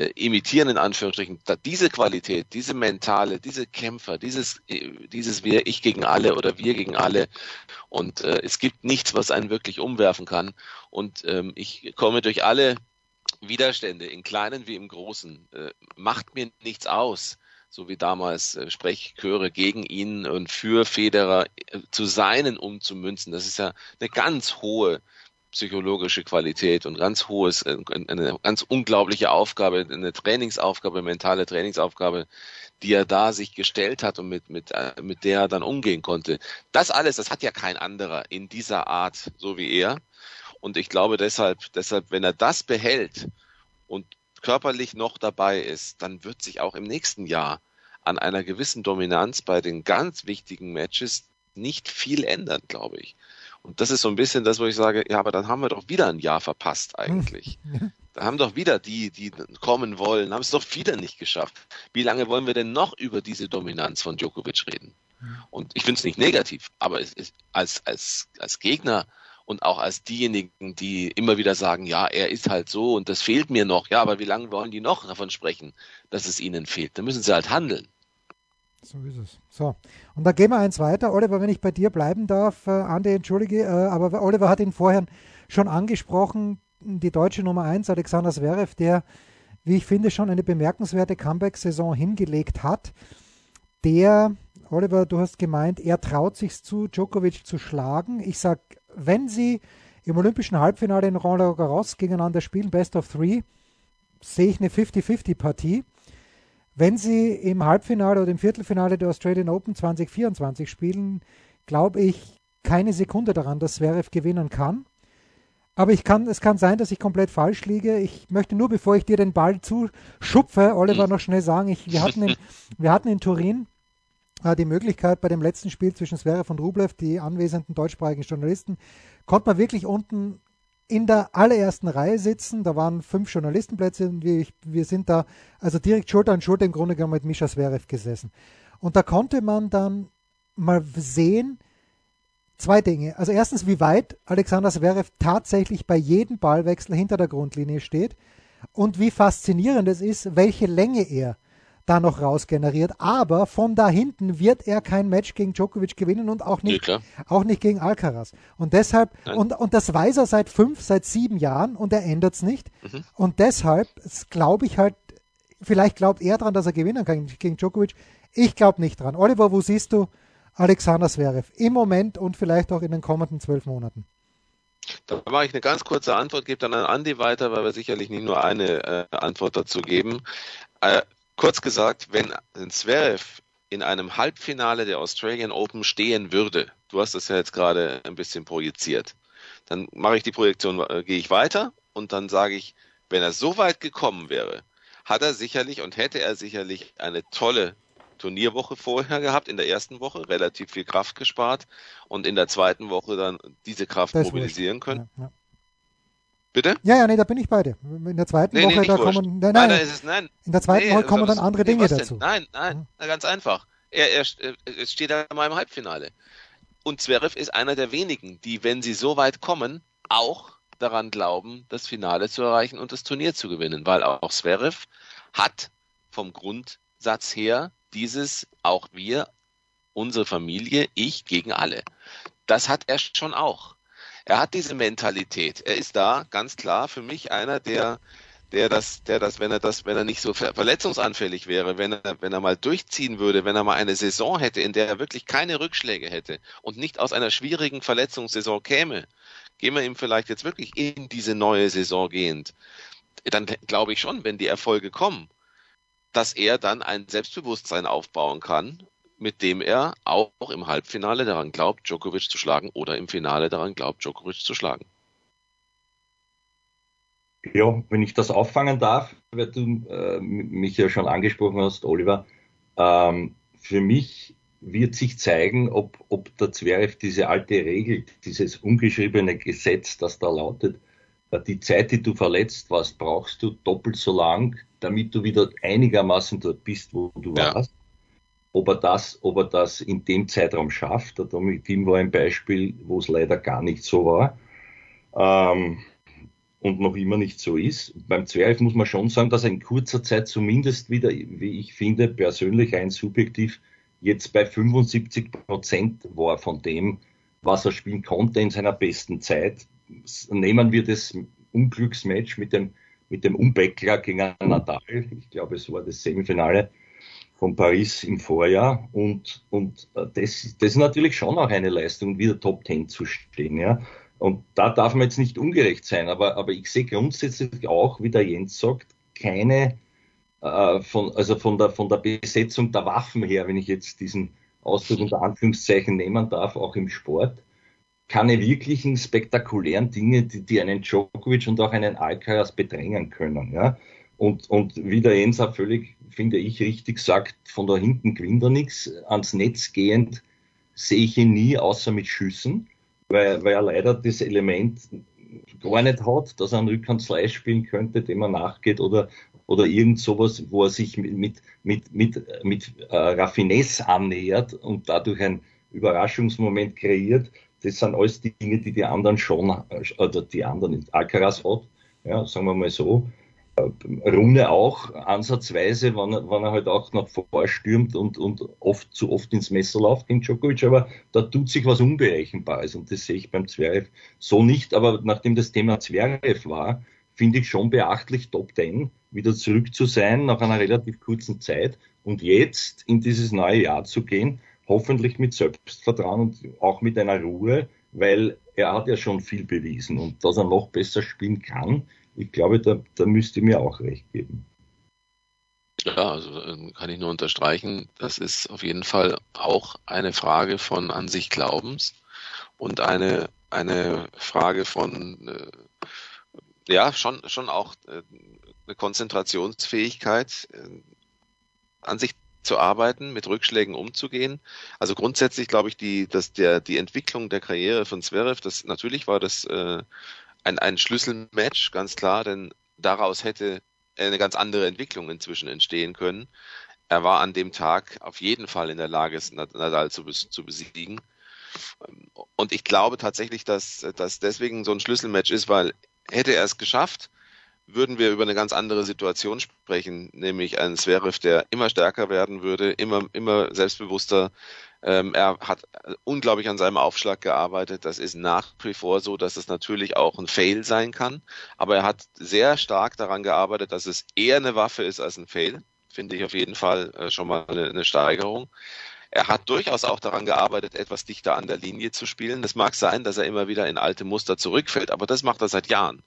äh, imitieren in Anführungsstrichen, diese Qualität, diese mentale, diese Kämpfer, dieses, äh, dieses wir, ich gegen alle oder wir gegen alle. Und äh, es gibt nichts, was einen wirklich umwerfen kann. Und ähm, ich komme durch alle Widerstände, in kleinen wie im großen, äh, macht mir nichts aus so wie damals äh, Sprechchöre gegen ihn und für Federer äh, zu seinen umzumünzen. Das ist ja eine ganz hohe psychologische Qualität und ganz hohes, äh, eine ganz unglaubliche Aufgabe, eine Trainingsaufgabe, mentale Trainingsaufgabe, die er da sich gestellt hat und mit, mit, äh, mit der er dann umgehen konnte. Das alles, das hat ja kein anderer in dieser Art, so wie er. Und ich glaube deshalb, deshalb, wenn er das behält und körperlich noch dabei ist, dann wird sich auch im nächsten Jahr an einer gewissen Dominanz bei den ganz wichtigen Matches nicht viel ändern, glaube ich. Und das ist so ein bisschen das, wo ich sage, ja, aber dann haben wir doch wieder ein Jahr verpasst eigentlich. Da haben doch wieder die, die kommen wollen, haben es doch wieder nicht geschafft. Wie lange wollen wir denn noch über diese Dominanz von Djokovic reden? Und ich finde es nicht negativ, aber es ist als, als, als Gegner und auch als diejenigen, die immer wieder sagen, ja, er ist halt so und das fehlt mir noch. Ja, aber wie lange wollen die noch davon sprechen, dass es ihnen fehlt? Da müssen sie halt handeln. So ist es. So, und dann gehen wir eins weiter. Oliver, wenn ich bei dir bleiben darf, äh, Andi, entschuldige, äh, aber Oliver hat ihn vorher schon angesprochen, die deutsche Nummer 1, Alexander Zverev, der, wie ich finde, schon eine bemerkenswerte Comeback-Saison hingelegt hat, der, Oliver, du hast gemeint, er traut sich zu, Djokovic zu schlagen. Ich sage, wenn sie im olympischen Halbfinale in Roland Garros gegeneinander spielen, Best of Three, sehe ich eine 50-50-Partie. Wenn sie im Halbfinale oder im Viertelfinale der Australian Open 2024 spielen, glaube ich keine Sekunde daran, dass Zverev gewinnen kann. Aber ich kann, es kann sein, dass ich komplett falsch liege. Ich möchte nur, bevor ich dir den Ball zuschupfe, Oliver, noch schnell sagen, ich, wir, hatten in, wir hatten in Turin äh, die Möglichkeit bei dem letzten Spiel zwischen Zverev und Rublev, die anwesenden deutschsprachigen Journalisten, konnte man wirklich unten in der allerersten Reihe sitzen. Da waren fünf Journalistenplätze und wir, wir sind da also direkt Schulter an Schulter im Grunde genommen mit Mischa Zverev gesessen. Und da konnte man dann mal sehen, zwei Dinge. Also erstens, wie weit Alexander Zverev tatsächlich bei jedem Ballwechsel hinter der Grundlinie steht und wie faszinierend es ist, welche Länge er da noch rausgeneriert. Aber von da hinten wird er kein Match gegen Djokovic gewinnen und auch nicht, ja, auch nicht gegen Alcaraz. Und deshalb, und, und das weiß er seit fünf, seit sieben Jahren und er ändert es nicht. Mhm. Und deshalb glaube ich halt, vielleicht glaubt er dran, dass er gewinnen kann gegen Djokovic. Ich glaube nicht dran. Oliver, wo siehst du Alexander Zverev im Moment und vielleicht auch in den kommenden zwölf Monaten? Da mache ich eine ganz kurze Antwort, gebe dann an Andi weiter, weil wir sicherlich nicht nur eine äh, Antwort dazu geben. Äh, kurz gesagt, wenn Zverev in einem Halbfinale der Australian Open stehen würde, du hast das ja jetzt gerade ein bisschen projiziert, dann mache ich die Projektion, äh, gehe ich weiter und dann sage ich, wenn er so weit gekommen wäre, hat er sicherlich und hätte er sicherlich eine tolle Turnierwoche vorher gehabt, in der ersten Woche relativ viel Kraft gespart und in der zweiten Woche dann diese Kraft das mobilisieren können. Ja, ja. Bitte? Ja, ja, nee, da bin ich bei dir. In der zweiten nee, Woche, nee, da kommen, nein, nein, nein, es, nein, in der zweiten nee, Woche kommen dann andere Dinge dazu. Nein, nein, ja. ganz einfach. Er, er, er steht da mal im Halbfinale. Und Zverev ist einer der wenigen, die, wenn sie so weit kommen, auch daran glauben, das Finale zu erreichen und das Turnier zu gewinnen, weil auch Zverev hat vom Grundsatz her dieses auch wir, unsere Familie, ich gegen alle. Das hat er schon auch. Er hat diese Mentalität. Er ist da ganz klar für mich einer, der, der das, der das, wenn er das, wenn er nicht so verletzungsanfällig wäre, wenn er, wenn er mal durchziehen würde, wenn er mal eine Saison hätte, in der er wirklich keine Rückschläge hätte und nicht aus einer schwierigen Verletzungssaison käme, gehen wir ihm vielleicht jetzt wirklich in diese neue Saison gehend, dann glaube ich schon, wenn die Erfolge kommen, dass er dann ein Selbstbewusstsein aufbauen kann, mit dem er auch im Halbfinale daran glaubt, Djokovic zu schlagen oder im Finale daran glaubt, Djokovic zu schlagen. Ja, wenn ich das auffangen darf, weil du äh, mich ja schon angesprochen hast, Oliver, ähm, für mich wird sich zeigen, ob, ob der Zverev diese alte Regel, dieses ungeschriebene Gesetz, das da lautet, die Zeit, die du verletzt warst, brauchst du doppelt so lang, damit du wieder einigermaßen dort bist, wo du ja. warst. Ob er, das, ob er das in dem Zeitraum schafft, der Dominik Thiem war ein Beispiel, wo es leider gar nicht so war ähm, und noch immer nicht so ist. Beim Zwerg muss man schon sagen, dass er in kurzer Zeit zumindest wieder, wie ich finde, persönlich ein subjektiv jetzt bei 75 Prozent war von dem, was er spielen konnte in seiner besten Zeit nehmen wir das Unglücksmatch mit dem, mit dem Umbeckler gegen Nadal. Ich glaube, es war das Semifinale von Paris im Vorjahr. Und, und das, das ist natürlich schon auch eine Leistung, wieder Top Ten zu stehen. Ja. Und da darf man jetzt nicht ungerecht sein. Aber, aber ich sehe grundsätzlich auch, wie der Jens sagt, keine, äh, von, also von der, von der Besetzung der Waffen her, wenn ich jetzt diesen Ausdruck unter Anführungszeichen nehmen darf, auch im Sport, keine wirklichen spektakulären Dinge, die, die einen Djokovic und auch einen Alcaraz bedrängen können. Ja? Und, und wie der Jens auch völlig, finde ich, richtig sagt, von da hinten gewinnt er nichts. Ans Netz gehend sehe ich ihn nie, außer mit Schüssen, weil, weil er leider das Element gar nicht hat, dass er einen Rückhand Slice spielen könnte, dem er nachgeht oder, oder irgend sowas, wo er sich mit, mit, mit, mit, mit äh, Raffinesse annähert und dadurch ein Überraschungsmoment kreiert. Das sind alles Dinge, die die anderen schon, äh, oder die anderen, Alcaraz hat, ja, sagen wir mal so. Rune auch ansatzweise, wenn er, wenn er halt auch noch vorstürmt und, und oft zu oft ins Messer läuft gegen Djokovic, aber da tut sich was Unberechenbares und das sehe ich beim Zverev so nicht, aber nachdem das Thema Zverev war, finde ich schon beachtlich, Top Ten wieder zurück zu sein nach einer relativ kurzen Zeit und jetzt in dieses neue Jahr zu gehen, hoffentlich mit Selbstvertrauen und auch mit einer Ruhe, weil er hat ja schon viel bewiesen und dass er noch besser spielen kann, ich glaube, da, da müsste mir auch recht geben. Ja, also ähm, kann ich nur unterstreichen, das ist auf jeden Fall auch eine Frage von an sich Glaubens und eine, eine Frage von, äh, ja, schon, schon auch äh, eine Konzentrationsfähigkeit, äh, an sich zu arbeiten, mit Rückschlägen umzugehen. Also grundsätzlich glaube ich, die, dass der, die Entwicklung der Karriere von Zverev, das natürlich war das äh, ein, ein Schlüsselmatch, ganz klar, denn daraus hätte eine ganz andere Entwicklung inzwischen entstehen können. Er war an dem Tag auf jeden Fall in der Lage, Nadal zu, zu besiegen. Und ich glaube tatsächlich, dass das deswegen so ein Schlüsselmatch ist, weil hätte er es geschafft, würden wir über eine ganz andere Situation sprechen, nämlich einen Zverev, der immer stärker werden würde, immer, immer selbstbewusster, ähm, er hat unglaublich an seinem Aufschlag gearbeitet. Das ist nach wie vor so, dass es natürlich auch ein Fail sein kann. Aber er hat sehr stark daran gearbeitet, dass es eher eine Waffe ist als ein Fail. Finde ich auf jeden Fall äh, schon mal eine, eine Steigerung. Er hat durchaus auch daran gearbeitet, etwas dichter an der Linie zu spielen. Das mag sein, dass er immer wieder in alte Muster zurückfällt, aber das macht er seit Jahren.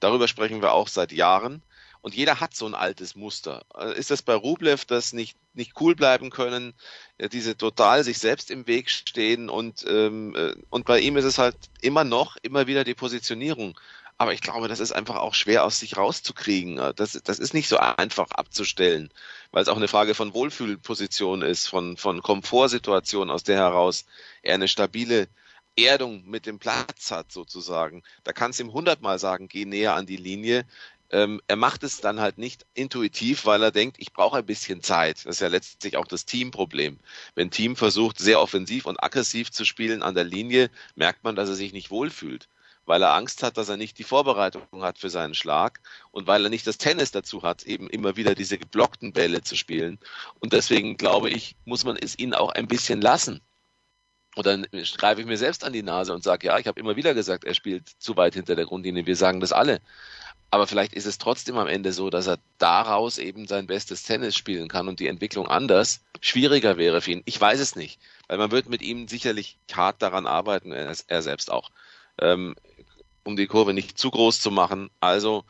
Darüber sprechen wir auch seit Jahren. Und jeder hat so ein altes Muster. Äh, ist das bei Rublev, das nicht, nicht cool bleiben können, diese total sich selbst im Weg stehen und, ähm, äh, und bei ihm ist es halt immer noch, immer wieder die Positionierung. Aber ich glaube, das ist einfach auch schwer aus sich rauszukriegen. Äh, das, das ist nicht so einfach abzustellen, weil es auch eine Frage von Wohlfühlposition ist, von, von Komfortsituation, aus der heraus er eine stabile Erdung mit dem Platz hat, sozusagen. Da kannst du ihm hundertmal sagen, geh näher an die Linie. Ähm, er macht es dann halt nicht intuitiv, weil er denkt, ich brauche ein bisschen Zeit. Das ist ja letztlich auch das Teamproblem. Wenn ein Team versucht, sehr offensiv und aggressiv zu spielen an der Linie, merkt man, dass er sich nicht wohlfühlt weil er Angst hat, dass er nicht die Vorbereitung hat für seinen Schlag und weil er nicht das Tennis dazu hat, eben immer wieder diese geblockten Bälle zu spielen. Und deswegen glaube ich, muss man es ihn auch ein bisschen lassen. Und dann greife ich mir selbst an die Nase und sage, ja, ich habe immer wieder gesagt, er spielt zu weit hinter der Grundlinie. Wir sagen das alle. Aber vielleicht ist es trotzdem am Ende so, dass er daraus eben sein bestes Tennis spielen kann und die Entwicklung anders schwieriger wäre für ihn. Ich weiß es nicht, weil man wird mit ihm sicherlich hart daran arbeiten, er, selbst auch, ähm, um die Kurve nicht zu groß zu machen. Also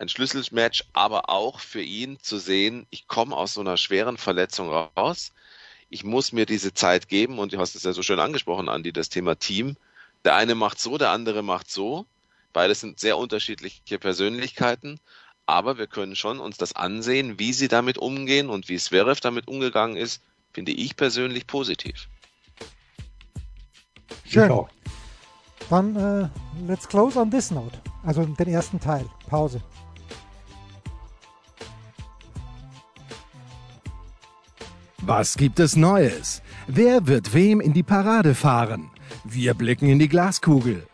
ein Schlüsselmatch, aber auch für ihn zu sehen, ich komme aus so einer schweren Verletzung raus. Ich muss mir diese Zeit geben und du hast es ja so schön angesprochen, Andi, das Thema Team. Der eine macht so, der andere macht so Beides sind sehr unterschiedliche Persönlichkeiten, aber wir können schon uns das ansehen, wie sie damit umgehen und wie Zverev damit umgegangen ist, finde ich persönlich positiv. Schön. Dann uh, let's close on this note. Also den ersten Teil. Pause. Was gibt es Neues? Wer wird wem in die Parade fahren? Wir blicken in die Glaskugel.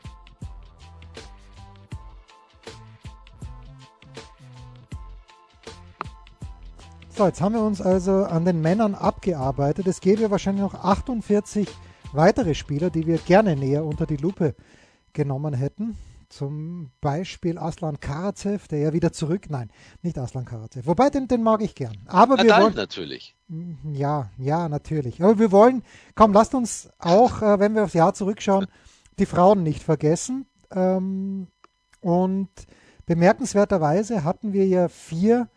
So, jetzt haben wir uns also an den Männern abgearbeitet. Es gäbe wahrscheinlich noch 48 weitere Spieler, die wir gerne näher unter die Lupe genommen hätten. Zum Beispiel Aslan Karacev, der ja wieder zurück. Nein, nicht Aslan Karacev. Wobei, den, den mag ich gern. Aber wir wollen. natürlich. Ja, ja, natürlich. Aber wir wollen, komm, lasst uns auch, äh, wenn wir aufs Jahr zurückschauen, die Frauen nicht vergessen. Ähm, und bemerkenswerterweise hatten wir ja vier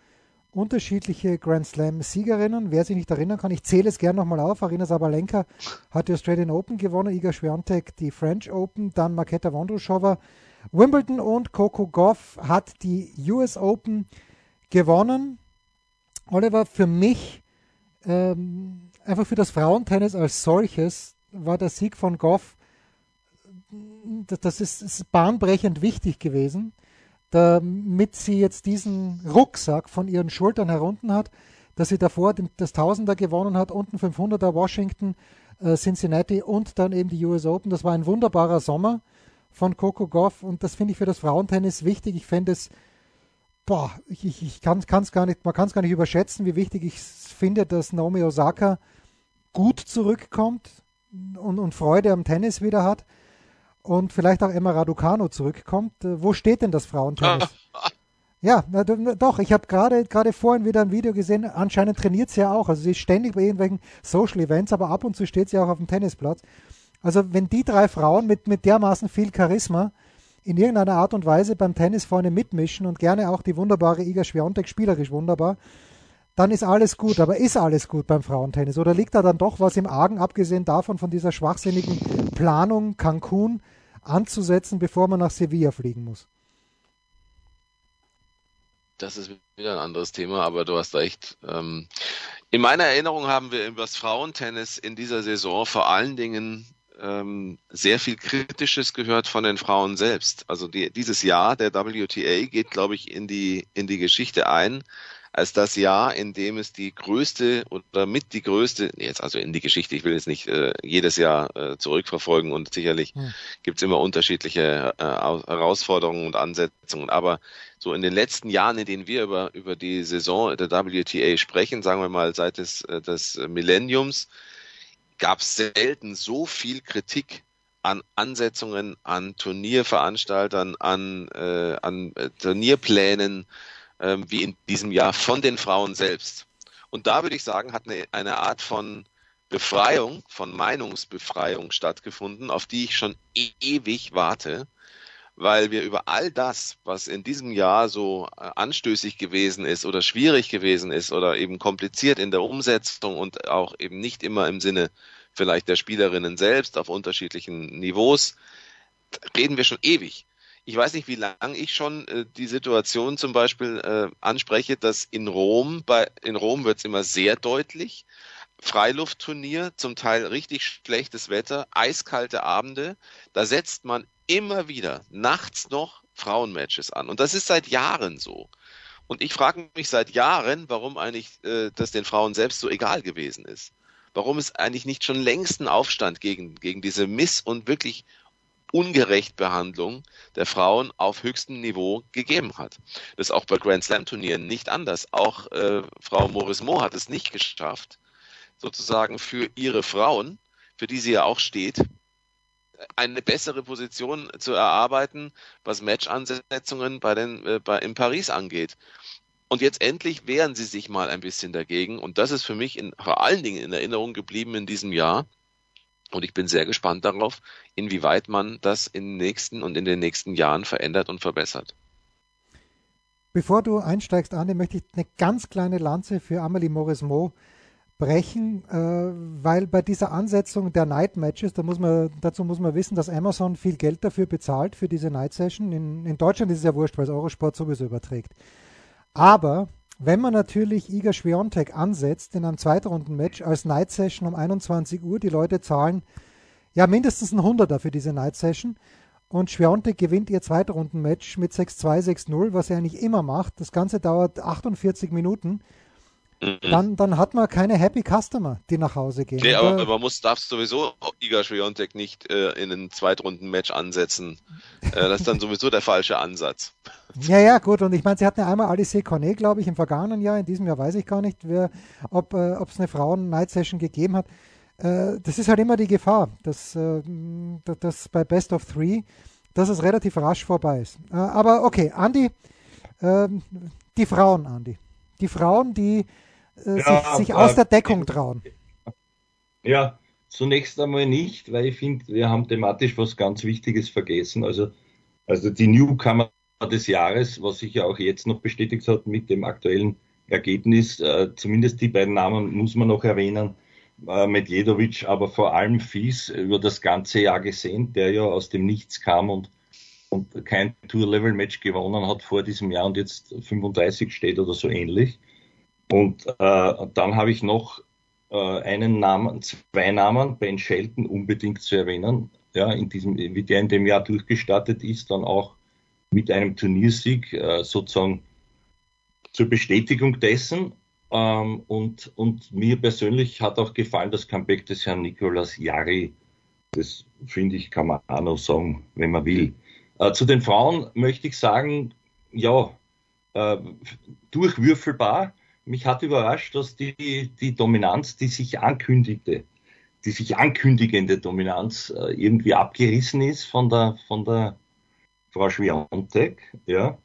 unterschiedliche Grand Slam-Siegerinnen. Wer sich nicht erinnern kann, ich zähle es gerne nochmal auf. Arina Sabalenka hat die Australian Open gewonnen, Iga Swiatek die French Open, dann Marketa Vondrousova Wimbledon und Coco Goff hat die US Open gewonnen. Oliver, für mich, ähm, einfach für das Frauentennis als solches, war der Sieg von Goff das ist, ist bahnbrechend wichtig gewesen, damit sie jetzt diesen Rucksack von ihren Schultern herunter hat, dass sie davor das Tausender gewonnen hat, unten 500er Washington, äh, Cincinnati und dann eben die US Open. Das war ein wunderbarer Sommer von Coco Goff und das finde ich für das Frauentennis wichtig. Ich fände es, boah, ich, ich, ich kann es gar nicht, man kann es gar nicht überschätzen, wie wichtig ich finde, dass Naomi Osaka gut zurückkommt und, und Freude am Tennis wieder hat und vielleicht auch Emma Raducano zurückkommt. Äh, wo steht denn das Frauentennis? ja, na, doch, ich habe gerade gerade vorhin wieder ein Video gesehen, anscheinend trainiert sie ja auch. Also sie ist ständig bei irgendwelchen Social Events, aber ab und zu steht sie auch auf dem Tennisplatz. Also wenn die drei Frauen mit, mit dermaßen viel Charisma in irgendeiner Art und Weise beim Tennis vorne mitmischen und gerne auch die wunderbare Iga Swiatek spielerisch wunderbar, dann ist alles gut. Aber ist alles gut beim Frauentennis? Oder liegt da dann doch was im Argen, abgesehen davon von dieser schwachsinnigen Planung Cancun anzusetzen, bevor man nach Sevilla fliegen muss? Das ist wieder ein anderes Thema, aber du hast recht. Ähm, in meiner Erinnerung haben wir über das Frauentennis in dieser Saison vor allen Dingen ähm, sehr viel Kritisches gehört von den Frauen selbst. Also die, dieses Jahr der WTA geht, glaube ich, in die, in die Geschichte ein als das Jahr, in dem es die größte oder mit die größte, jetzt also in die Geschichte, ich will jetzt nicht äh, jedes Jahr äh, zurückverfolgen und sicherlich hm. gibt es immer unterschiedliche äh, Herausforderungen und Ansetzungen, aber so in den letzten Jahren, in denen wir über, über die Saison der WTA sprechen, sagen wir mal seit des, äh, des Millenniums, gab es selten so viel Kritik an Ansetzungen, an Turnierveranstaltern, an, äh, an äh, Turnierplänen, ähm, wie in diesem Jahr von den Frauen selbst. Und da würde ich sagen, hat eine, eine Art von Befreiung, von Meinungsbefreiung stattgefunden, auf die ich schon ewig warte, weil wir über all das, was in diesem Jahr so äh, anstößig gewesen ist oder schwierig gewesen ist oder eben kompliziert in der Umsetzung und auch eben nicht immer im Sinne vielleicht der Spielerinnen selbst auf unterschiedlichen Niveaus, reden wir schon ewig. Ich weiß nicht, wie lange ich schon äh, die Situation zum Beispiel äh, anspreche, dass in Rom, bei, in Rom wird es immer sehr deutlich, Freiluftturnier, zum Teil richtig schlechtes Wetter, eiskalte Abende, da setzt man immer wieder nachts noch Frauenmatches an. Und das ist seit Jahren so. Und ich frage mich seit Jahren, warum eigentlich äh, das den Frauen selbst so egal gewesen ist. Warum es eigentlich nicht schon längst einen Aufstand gegen, gegen diese Miss- und wirklich Ungerechtbehandlung der Frauen auf höchstem Niveau gegeben hat. Das ist auch bei Grand Slam Turnieren nicht anders. Auch äh, Frau Morismo hat es nicht geschafft, sozusagen für ihre Frauen, für die sie ja auch steht, eine bessere Position zu erarbeiten, was Matchansetzungen bei den, äh, bei, in Paris angeht. Und jetzt endlich wehren sie sich mal ein bisschen dagegen. Und das ist für mich in, vor allen Dingen in Erinnerung geblieben in diesem Jahr, und ich bin sehr gespannt darauf, inwieweit man das in den nächsten und in den nächsten Jahren verändert und verbessert. Bevor du einsteigst, Andi, möchte ich eine ganz kleine Lanze für Amelie Morismo brechen, äh, weil bei dieser Ansetzung der Night Matches, da muss man, dazu muss man wissen, dass Amazon viel Geld dafür bezahlt für diese Night Session. In, in Deutschland ist es ja wurscht, weil es Eurosport sowieso überträgt. Aber wenn man natürlich Iga Schwiontek ansetzt in einem Zweitrunden-Match als Night Session um 21 Uhr, die Leute zahlen ja mindestens ein Hunderter für diese Night Session und Schwiontek gewinnt ihr Zweitrunden-Match mit 6-2, 6-0, was er eigentlich immer macht. Das Ganze dauert 48 Minuten. Mhm. Dann, dann hat man keine Happy Customer, die nach Hause gehen. Nee, aber man muss, darf sowieso Iga Schwiontek nicht äh, in ein Zweitrunden-Match ansetzen. Äh, das ist dann sowieso der falsche Ansatz. Ja, ja, gut. Und ich meine, sie hatten ja einmal Alice Cornet, glaube ich, im vergangenen Jahr. In diesem Jahr weiß ich gar nicht, wer, ob äh, es eine Frauen-Night-Session gegeben hat. Äh, das ist halt immer die Gefahr, dass, äh, dass bei Best of Three, dass es relativ rasch vorbei ist. Äh, aber okay, Andi, ähm, die Frauen, Andi. Die Frauen, die äh, ja, sich, sich aus der Deckung trauen. Ja, zunächst einmal nicht, weil ich finde, wir haben thematisch was ganz Wichtiges vergessen. Also, also die Newcomer des Jahres, was sich ja auch jetzt noch bestätigt hat mit dem aktuellen Ergebnis. Äh, zumindest die beiden Namen muss man noch erwähnen. Äh, Medjedovic, aber vor allem Fies über das ganze Jahr gesehen, der ja aus dem Nichts kam und, und kein Tour-Level-Match gewonnen hat vor diesem Jahr und jetzt 35 steht oder so ähnlich. Und äh, dann habe ich noch äh, einen Namen, zwei Namen, Ben Shelton unbedingt zu erwähnen. ja, in diesem, wie der in dem Jahr durchgestartet ist, dann auch mit einem Turniersieg äh, sozusagen zur Bestätigung dessen. Ähm, und, und mir persönlich hat auch gefallen das Comeback des Herrn Nicolas Jari. Das finde ich, kann man auch noch sagen, wenn man will. Äh, zu den Frauen möchte ich sagen, ja, äh, durchwürfelbar. Mich hat überrascht, dass die, die Dominanz, die sich ankündigte, die sich ankündigende Dominanz äh, irgendwie abgerissen ist von der, von der Frau Schwiontek, ja,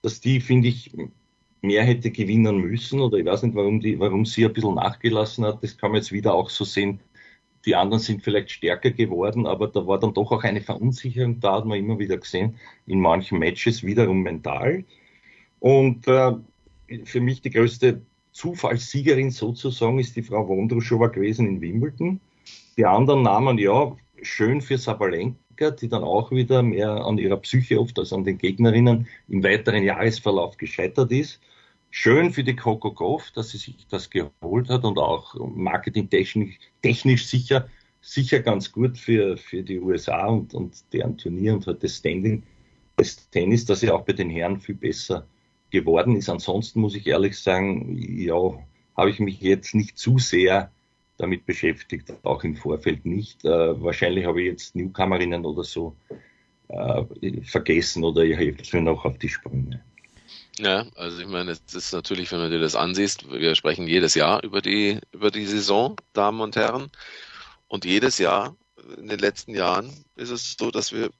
dass die, finde ich, mehr hätte gewinnen müssen oder ich weiß nicht, warum, die, warum sie ein bisschen nachgelassen hat. Das kann man jetzt wieder auch so sehen. Die anderen sind vielleicht stärker geworden, aber da war dann doch auch eine Verunsicherung da, hat man immer wieder gesehen, in manchen Matches wiederum mental. Und äh, für mich die größte Zufallssiegerin sozusagen ist die Frau Wondruschowa gewesen in Wimbledon. Die anderen Namen, ja, schön für Sabalenka, die dann auch wieder mehr an ihrer Psyche oft als an den Gegnerinnen im weiteren Jahresverlauf gescheitert ist. Schön für die Coco Goff, dass sie sich das geholt hat und auch marketingtechnisch technisch sicher, sicher ganz gut für, für die USA und, und deren Turnier und halt das Standing des Tennis, dass sie auch bei den Herren viel besser geworden ist. Ansonsten muss ich ehrlich sagen, ja, habe ich mich jetzt nicht zu sehr damit beschäftigt, auch im Vorfeld nicht. Äh, wahrscheinlich habe ich jetzt Newcomerinnen oder so äh, vergessen oder ihr helft mir noch auf die Sprünge. Ja, also ich meine, es ist natürlich, wenn du dir das ansiehst, wir sprechen jedes Jahr über die, über die Saison, Damen und Herren. Und jedes Jahr, in den letzten Jahren, ist es so, dass wir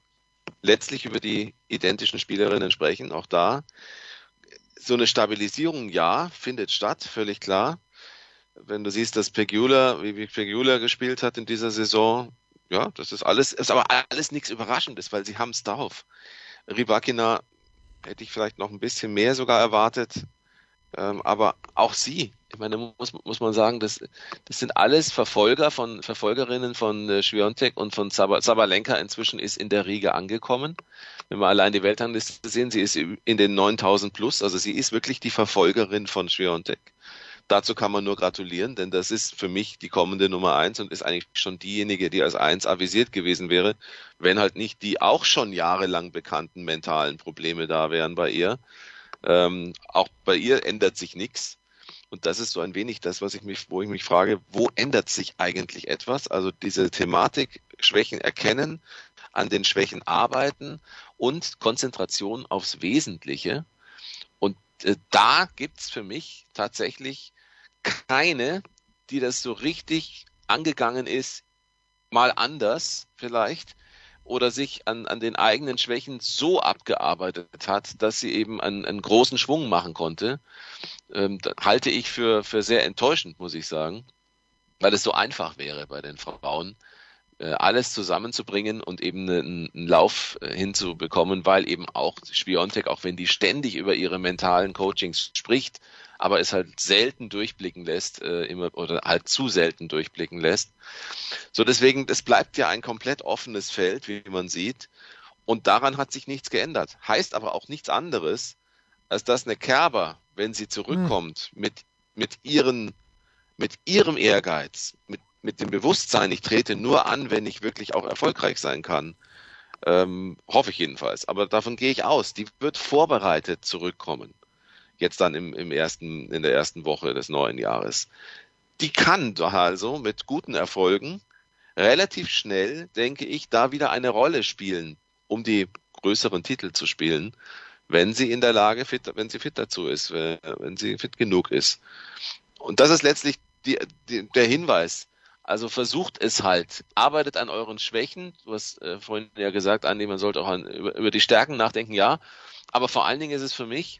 letztlich über die identischen Spielerinnen sprechen. Auch da so eine Stabilisierung, ja, findet statt, völlig klar. Wenn du siehst, dass Pegula, wie Pegula gespielt hat in dieser Saison, ja, das ist alles, ist aber alles nichts Überraschendes, weil sie haben es drauf. Ribakina hätte ich vielleicht noch ein bisschen mehr sogar erwartet, ähm, aber auch sie, ich meine, muss, muss man sagen, das, das sind alles Verfolger von Verfolgerinnen von äh, Schwiontek und von Zabalenka inzwischen ist in der Riege angekommen. Wenn wir allein die Weltrangliste sehen, sie ist in den 9000 plus, also sie ist wirklich die Verfolgerin von Schwiontek. Dazu kann man nur gratulieren, denn das ist für mich die kommende Nummer eins und ist eigentlich schon diejenige, die als eins avisiert gewesen wäre, wenn halt nicht die auch schon jahrelang bekannten mentalen Probleme da wären bei ihr. Ähm, auch bei ihr ändert sich nichts. Und das ist so ein wenig das, was ich mich, wo ich mich frage, wo ändert sich eigentlich etwas? Also diese Thematik, Schwächen erkennen, an den Schwächen arbeiten und Konzentration aufs Wesentliche. Und äh, da gibt's für mich tatsächlich keine, die das so richtig angegangen ist, mal anders vielleicht, oder sich an, an den eigenen Schwächen so abgearbeitet hat, dass sie eben einen, einen großen Schwung machen konnte, ähm, halte ich für, für sehr enttäuschend, muss ich sagen, weil es so einfach wäre bei den Frauen, alles zusammenzubringen und eben einen, einen Lauf äh, hinzubekommen, weil eben auch Spiontek, auch wenn die ständig über ihre mentalen Coachings spricht, aber es halt selten durchblicken lässt, äh, immer oder halt zu selten durchblicken lässt. So deswegen, es bleibt ja ein komplett offenes Feld, wie man sieht. Und daran hat sich nichts geändert. Heißt aber auch nichts anderes, als dass eine Kerber, wenn sie zurückkommt, hm. mit, mit ihren, mit ihrem Ehrgeiz, mit, mit dem Bewusstsein, ich trete nur an, wenn ich wirklich auch erfolgreich sein kann, ähm, hoffe ich jedenfalls. Aber davon gehe ich aus. Die wird vorbereitet zurückkommen jetzt dann im, im ersten, in der ersten Woche des neuen Jahres. Die kann also mit guten Erfolgen relativ schnell, denke ich, da wieder eine Rolle spielen, um die größeren Titel zu spielen, wenn sie in der Lage fit, wenn sie fit dazu ist, wenn sie fit genug ist. Und das ist letztlich die, die, der Hinweis. Also versucht es halt. Arbeitet an euren Schwächen. Du hast äh, vorhin ja gesagt, Andi, man sollte auch an, über, über die Stärken nachdenken, ja. Aber vor allen Dingen ist es für mich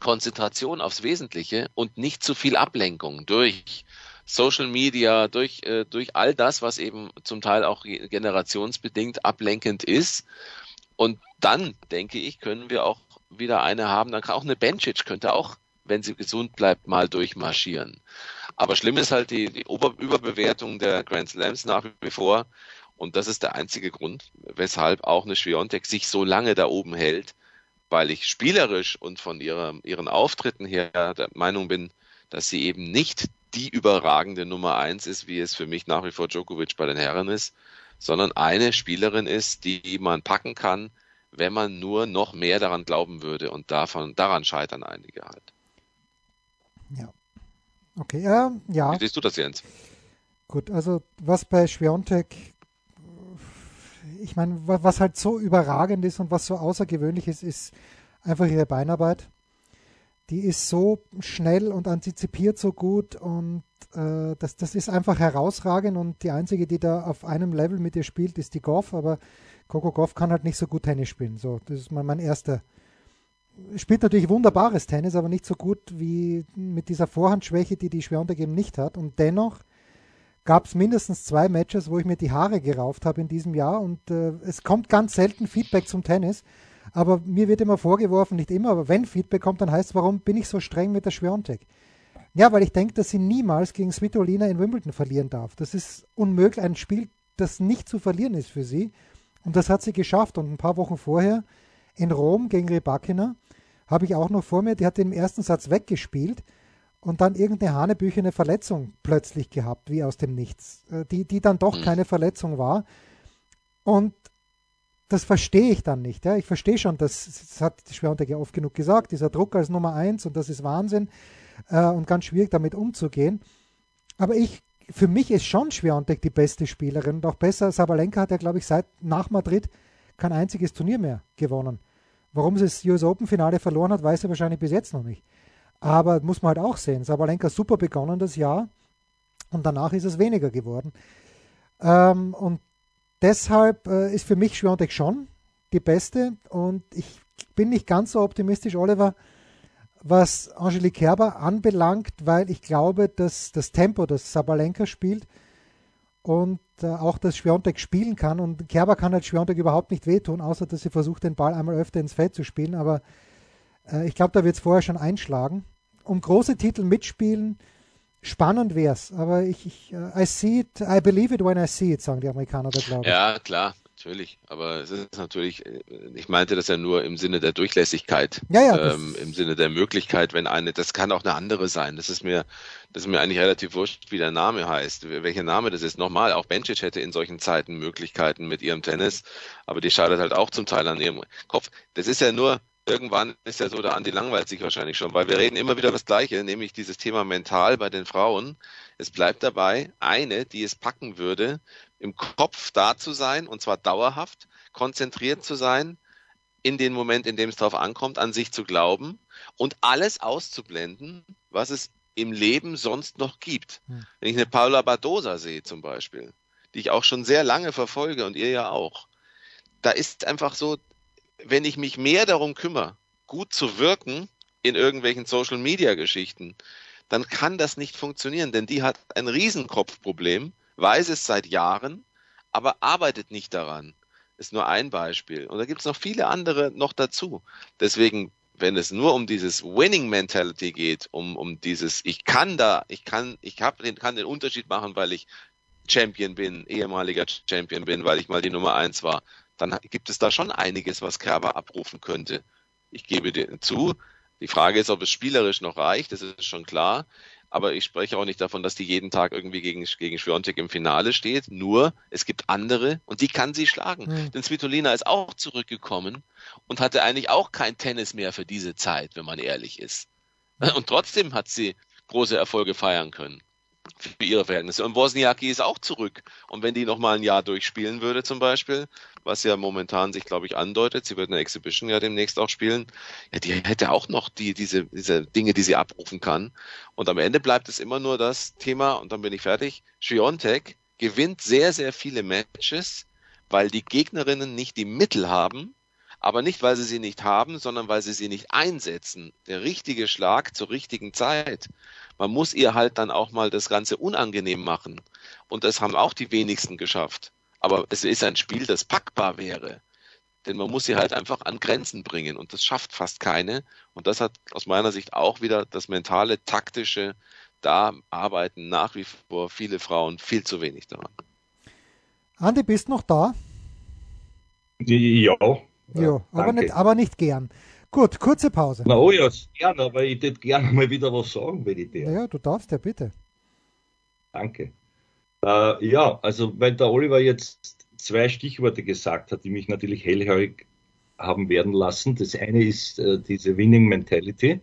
Konzentration aufs Wesentliche und nicht zu viel Ablenkung durch Social Media, durch, äh, durch all das, was eben zum Teil auch generationsbedingt ablenkend ist. Und dann, denke ich, können wir auch wieder eine haben. Dann kann auch eine Benchic könnte auch, wenn sie gesund bleibt, mal durchmarschieren. Aber schlimm ist halt die, die Ober Überbewertung der Grand Slams nach wie vor. Und das ist der einzige Grund, weshalb auch eine Schwiontek sich so lange da oben hält, weil ich spielerisch und von ihrer, ihren Auftritten her der Meinung bin, dass sie eben nicht die überragende Nummer eins ist, wie es für mich nach wie vor Djokovic bei den Herren ist, sondern eine Spielerin ist, die man packen kann, wenn man nur noch mehr daran glauben würde. Und davon, daran scheitern einige halt. Ja. Okay, äh, ja. Wie siehst du das, Jens? Gut, also was bei Schwiontek, ich meine, was halt so überragend ist und was so außergewöhnlich ist, ist einfach ihre Beinarbeit. Die ist so schnell und antizipiert so gut und äh, das, das ist einfach herausragend und die einzige, die da auf einem Level mit ihr spielt, ist die Goff, aber Coco Goff kann halt nicht so gut Tennis spielen. So, das ist mal mein erster. Spielt natürlich wunderbares Tennis, aber nicht so gut wie mit dieser Vorhandschwäche, die die Schwerunter eben nicht hat. Und dennoch gab es mindestens zwei Matches, wo ich mir die Haare gerauft habe in diesem Jahr. Und äh, es kommt ganz selten Feedback zum Tennis. Aber mir wird immer vorgeworfen, nicht immer, aber wenn Feedback kommt, dann heißt es, warum bin ich so streng mit der Schwerontek? Ja, weil ich denke, dass sie niemals gegen Svitolina in Wimbledon verlieren darf. Das ist unmöglich, ein Spiel, das nicht zu verlieren ist für sie. Und das hat sie geschafft. Und ein paar Wochen vorher in Rom gegen Rebakina habe ich auch noch vor mir, die hat den ersten Satz weggespielt und dann irgendeine hanebüchene Verletzung plötzlich gehabt, wie aus dem Nichts, äh, die, die dann doch mhm. keine Verletzung war. Und das verstehe ich dann nicht. Ja. Ich verstehe schon, das, das hat ja oft genug gesagt, dieser Druck als Nummer eins und das ist Wahnsinn äh, und ganz schwierig damit umzugehen. Aber ich für mich ist schon Schwiontek die beste Spielerin und auch besser. Sabalenka hat ja, glaube ich, seit nach Madrid kein einziges Turnier mehr gewonnen. Warum sie das US Open Finale verloren hat, weiß er wahrscheinlich bis jetzt noch nicht. Aber muss man halt auch sehen. Sabalenka super begonnen das Jahr und danach ist es weniger geworden. Ähm, und deshalb äh, ist für mich Schwiontek schon die beste und ich bin nicht ganz so optimistisch, Oliver, was Angelique Kerber anbelangt, weil ich glaube, dass das Tempo, das Sabalenka spielt und äh, auch das Schwiontek spielen kann. Und Kerber kann halt Schwiontek überhaupt nicht wehtun, außer dass sie versucht, den Ball einmal öfter ins Feld zu spielen. Aber äh, ich glaube, da wird es vorher schon einschlagen. Um große Titel mitspielen, spannend wäre es. Aber ich, ich uh, I see it, I believe it when I see it, sagen die Amerikaner da, glaube ich. Ja, klar natürlich. Aber es ist natürlich, äh, ich meinte das ja nur im Sinne der Durchlässigkeit, ja, ja, ähm, im Sinne der Möglichkeit, wenn eine, das kann auch eine andere sein. Das ist mir, das ist mir eigentlich relativ wurscht, wie der Name heißt, welcher Name das ist. Nochmal, auch Bencic hätte in solchen Zeiten Möglichkeiten mit ihrem Tennis, aber die scheitert halt auch zum Teil an ihrem Kopf. Das ist ja nur, irgendwann ist ja so, der Andi langweilt sich wahrscheinlich schon, weil wir reden immer wieder das Gleiche, nämlich dieses Thema mental bei den Frauen. Es bleibt dabei, eine, die es packen würde, im Kopf da zu sein, und zwar dauerhaft, konzentriert zu sein, in den Moment, in dem es darauf ankommt, an sich zu glauben und alles auszublenden, was es im Leben sonst noch gibt. Hm. Wenn ich eine Paula Badosa sehe zum Beispiel, die ich auch schon sehr lange verfolge und ihr ja auch, da ist einfach so, wenn ich mich mehr darum kümmere, gut zu wirken in irgendwelchen Social-Media-Geschichten, dann kann das nicht funktionieren, denn die hat ein Riesenkopfproblem weiß es seit Jahren, aber arbeitet nicht daran. Ist nur ein Beispiel. Und da gibt es noch viele andere noch dazu. Deswegen, wenn es nur um dieses Winning Mentality geht, um, um dieses, ich kann da, ich kann, ich hab den, kann den Unterschied machen, weil ich Champion bin, ehemaliger Champion bin, weil ich mal die Nummer eins war, dann gibt es da schon einiges, was Kerber abrufen könnte. Ich gebe dir zu. Die Frage ist, ob es spielerisch noch reicht, das ist schon klar aber ich spreche auch nicht davon, dass die jeden Tag irgendwie gegen, gegen Schwiontek im Finale steht. Nur, es gibt andere und die kann sie schlagen. Mhm. Denn Svitolina ist auch zurückgekommen und hatte eigentlich auch kein Tennis mehr für diese Zeit, wenn man ehrlich ist. Und trotzdem hat sie große Erfolge feiern können für ihre Verhältnisse. Und Wozniacki ist auch zurück. Und wenn die noch mal ein Jahr durchspielen würde zum Beispiel, was ja momentan sich, glaube ich, andeutet, sie wird eine Exhibition ja demnächst auch spielen, ja, die hätte auch noch die, diese, diese Dinge, die sie abrufen kann. Und am Ende bleibt es immer nur das Thema, und dann bin ich fertig, Schiontek gewinnt sehr, sehr viele Matches, weil die Gegnerinnen nicht die Mittel haben, aber nicht, weil sie sie nicht haben, sondern weil sie sie nicht einsetzen. Der richtige Schlag zur richtigen Zeit. Man muss ihr halt dann auch mal das Ganze unangenehm machen. Und das haben auch die wenigsten geschafft. Aber es ist ein Spiel, das packbar wäre. Denn man muss sie halt einfach an Grenzen bringen und das schafft fast keine. Und das hat aus meiner Sicht auch wieder das mentale, taktische, da arbeiten nach wie vor viele Frauen viel zu wenig daran. Andi, bist noch da? Ja. Ja, aber nicht, aber nicht gern. Gut, kurze Pause. Na, oh ja, gern, aber ich würde gerne mal wieder was sagen, wenn ich dir. Ja, du darfst ja bitte. Danke. Äh, ja, also weil der Oliver jetzt zwei Stichworte gesagt hat, die mich natürlich hellhörig haben werden lassen. Das eine ist äh, diese Winning Mentality.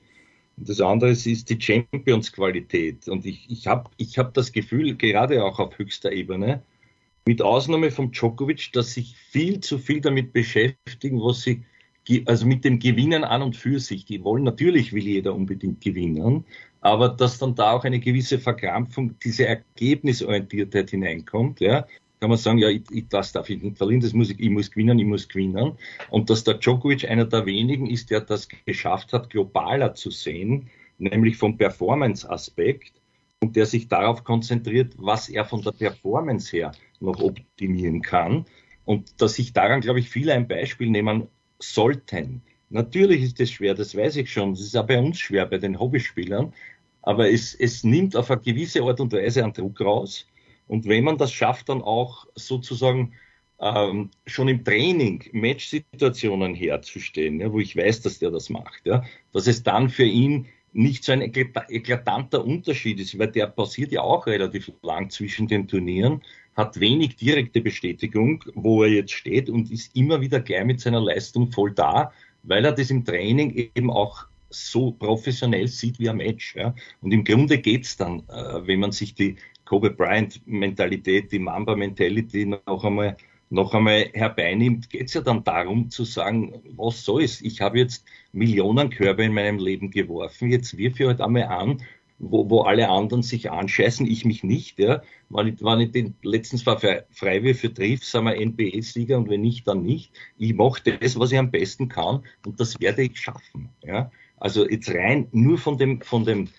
Und das andere ist die Champions-Qualität. Und ich, ich habe ich hab das Gefühl, gerade auch auf höchster Ebene, mit Ausnahme von Djokovic, dass sich viel zu viel damit beschäftigen, was sie, also mit dem Gewinnen an und für sich. Die wollen, natürlich will jeder unbedingt gewinnen, aber dass dann da auch eine gewisse Verkrampfung, diese Ergebnisorientiertheit hineinkommt, ja, kann man sagen, ja, ich, ich, das darf ich nicht verlieren, das muss ich, ich muss gewinnen, ich muss gewinnen. Und dass der Djokovic einer der wenigen ist, der das geschafft hat, globaler zu sehen, nämlich vom Performance-Aspekt und der sich darauf konzentriert, was er von der Performance her noch optimieren kann. Und dass sich daran, glaube ich, viele ein Beispiel nehmen sollten. Natürlich ist es schwer, das weiß ich schon. Das ist auch bei uns schwer, bei den Hobbyspielern. Aber es, es nimmt auf eine gewisse Art und Weise einen Druck raus. Und wenn man das schafft, dann auch sozusagen ähm, schon im Training Matchsituationen herzustellen, ja, wo ich weiß, dass der das macht, ja, dass es dann für ihn nicht so ein eklatanter Unterschied ist, weil der passiert ja auch relativ lang zwischen den Turnieren, hat wenig direkte Bestätigung, wo er jetzt steht und ist immer wieder gleich mit seiner Leistung voll da, weil er das im Training eben auch so professionell sieht wie ein Match. Ja. Und im Grunde geht's dann, äh, wenn man sich die Kobe Bryant-Mentalität, die Mamba-Mentality noch einmal noch einmal herbeinimmt, geht es ja dann darum zu sagen, was soll's? Ich habe jetzt Millionen Körbe in meinem Leben geworfen, jetzt wirf ich halt einmal an, wo, wo alle anderen sich anscheißen, ich mich nicht. Ja. Wenn, ich, wenn ich den letzten zwei Freiwürfe triff, sind wir NBA-Sieger und wenn nicht, dann nicht. Ich mache das, was ich am besten kann und das werde ich schaffen. Ja. Also jetzt rein nur von dem, von dem,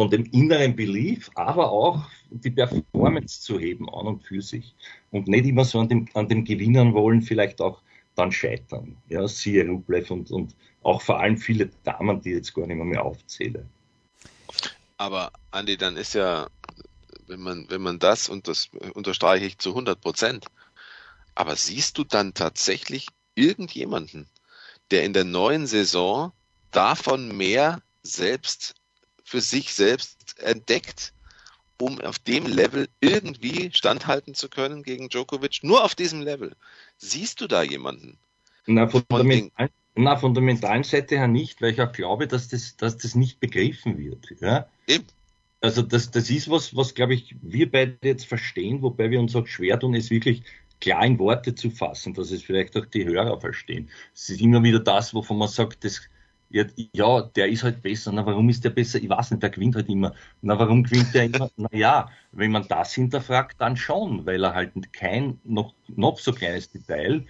von dem inneren Belief, aber auch die Performance zu heben an und für sich und nicht immer so an dem, an dem Gewinnern wollen, vielleicht auch dann scheitern. Ja, siehe Rublev und, und auch vor allem viele Damen, die jetzt gar nicht mehr, mehr aufzähle. Aber Andi, dann ist ja, wenn man, wenn man das, und das unterstreiche ich zu 100 Prozent, aber siehst du dann tatsächlich irgendjemanden, der in der neuen Saison davon mehr selbst für sich selbst entdeckt, um auf dem Level irgendwie standhalten zu können gegen Djokovic? Nur auf diesem Level. Siehst du da jemanden? Na, fundamental, na, von der mentalen Seite her nicht, weil ich auch glaube, dass das, dass das nicht begriffen wird. Ja? Eben. Also das, das ist was, was, glaube ich, wir beide jetzt verstehen, wobei wir uns auch schwer tun, es wirklich klar in Worte zu fassen, dass es vielleicht auch die Hörer verstehen. Es ist immer wieder das, wovon man sagt, das, ja, ja, der ist halt besser. Na, warum ist der besser? Ich weiß nicht, der gewinnt halt immer. Na, warum gewinnt der immer? Na ja, wenn man das hinterfragt, dann schon, weil er halt kein noch, noch so kleines Detail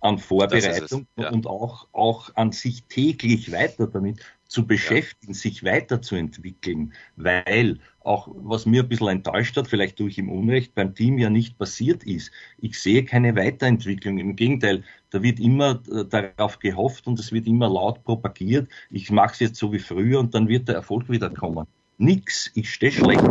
an Vorbereitung ja. und auch, auch an sich täglich weiter damit zu beschäftigen, ja. sich weiterzuentwickeln, weil auch was mir ein bisschen enttäuscht hat, vielleicht durch im Unrecht, beim Team ja nicht passiert ist. Ich sehe keine Weiterentwicklung. Im Gegenteil, da wird immer äh, darauf gehofft und es wird immer laut propagiert. Ich mache es jetzt so wie früher und dann wird der Erfolg wieder kommen. Nix. Ich stehe schlecht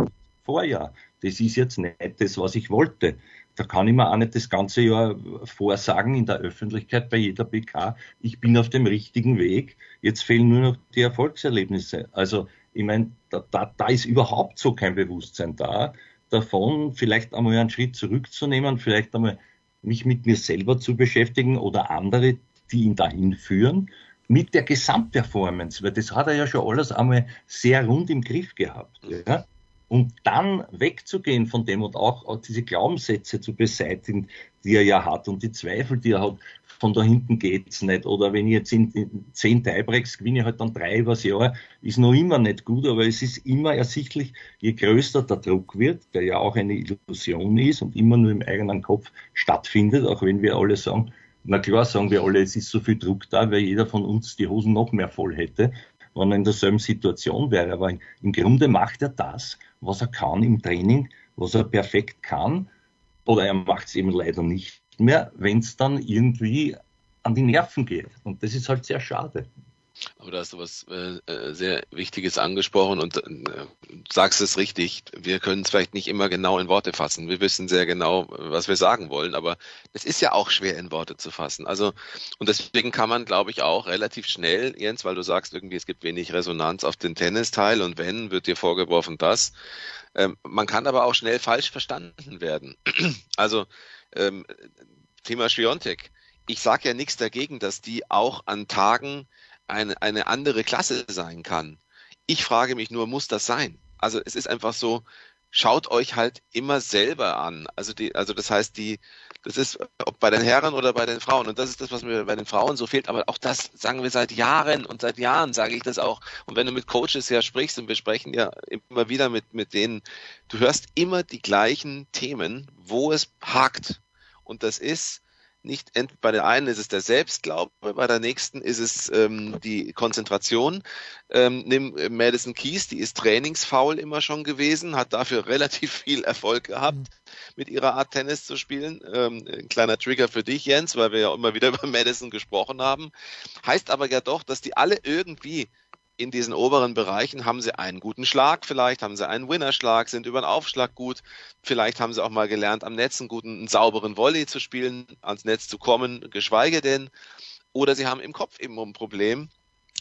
vorher. Das ist jetzt nicht das, was ich wollte da kann ich mir auch nicht das ganze Jahr vorsagen in der Öffentlichkeit bei jeder PK, ich bin auf dem richtigen Weg, jetzt fehlen nur noch die Erfolgserlebnisse. Also ich meine, da, da, da ist überhaupt so kein Bewusstsein da, davon vielleicht einmal einen Schritt zurückzunehmen, vielleicht einmal mich mit mir selber zu beschäftigen oder andere, die ihn dahin führen, mit der Gesamtperformance, weil das hat er ja schon alles einmal sehr rund im Griff gehabt. Ja? Und dann wegzugehen von dem und auch, auch diese Glaubenssätze zu beseitigen, die er ja hat und die Zweifel, die er hat, von da hinten geht's nicht. Oder wenn ich jetzt in, in zehn Tiebreaks gewinne, halt dann drei übers Jahr, ist noch immer nicht gut, aber es ist immer ersichtlich, je größer der Druck wird, der ja auch eine Illusion ist und immer nur im eigenen Kopf stattfindet, auch wenn wir alle sagen, na klar sagen wir alle, es ist so viel Druck da, weil jeder von uns die Hosen noch mehr voll hätte wenn er in derselben Situation wäre. Aber im Grunde macht er das, was er kann im Training, was er perfekt kann. Oder er macht es eben leider nicht mehr, wenn es dann irgendwie an die Nerven geht. Und das ist halt sehr schade. Aber da hast du was äh, äh, sehr Wichtiges angesprochen und äh, sagst es richtig. Wir können es vielleicht nicht immer genau in Worte fassen. Wir wissen sehr genau, was wir sagen wollen, aber es ist ja auch schwer in Worte zu fassen. Also, und deswegen kann man, glaube ich, auch relativ schnell, Jens, weil du sagst irgendwie, es gibt wenig Resonanz auf den Tennisteil und wenn, wird dir vorgeworfen das. Ähm, man kann aber auch schnell falsch verstanden werden. Also, ähm, Thema Schwiontek. Ich sage ja nichts dagegen, dass die auch an Tagen eine, eine andere Klasse sein kann. Ich frage mich nur, muss das sein? Also es ist einfach so, schaut euch halt immer selber an. Also die, also das heißt, die, das ist ob bei den Herren oder bei den Frauen. Und das ist das, was mir bei den Frauen so fehlt. Aber auch das sagen wir seit Jahren und seit Jahren sage ich das auch. Und wenn du mit Coaches ja sprichst und wir sprechen ja immer wieder mit, mit denen, du hörst immer die gleichen Themen, wo es hakt. Und das ist, nicht bei der einen ist es der Selbstglaube, bei der nächsten ist es ähm, die Konzentration. Ähm, nimm äh, Madison Keys, die ist trainingsfaul immer schon gewesen, hat dafür relativ viel Erfolg gehabt, mhm. mit ihrer Art Tennis zu spielen. Ähm, ein kleiner Trigger für dich, Jens, weil wir ja immer wieder über Madison gesprochen haben. Heißt aber ja doch, dass die alle irgendwie in diesen oberen Bereichen haben sie einen guten Schlag, vielleicht haben sie einen Winnerschlag, sind über den Aufschlag gut, vielleicht haben sie auch mal gelernt, am Netz einen guten, einen sauberen Volley zu spielen, ans Netz zu kommen, geschweige denn, oder sie haben im Kopf eben ein Problem,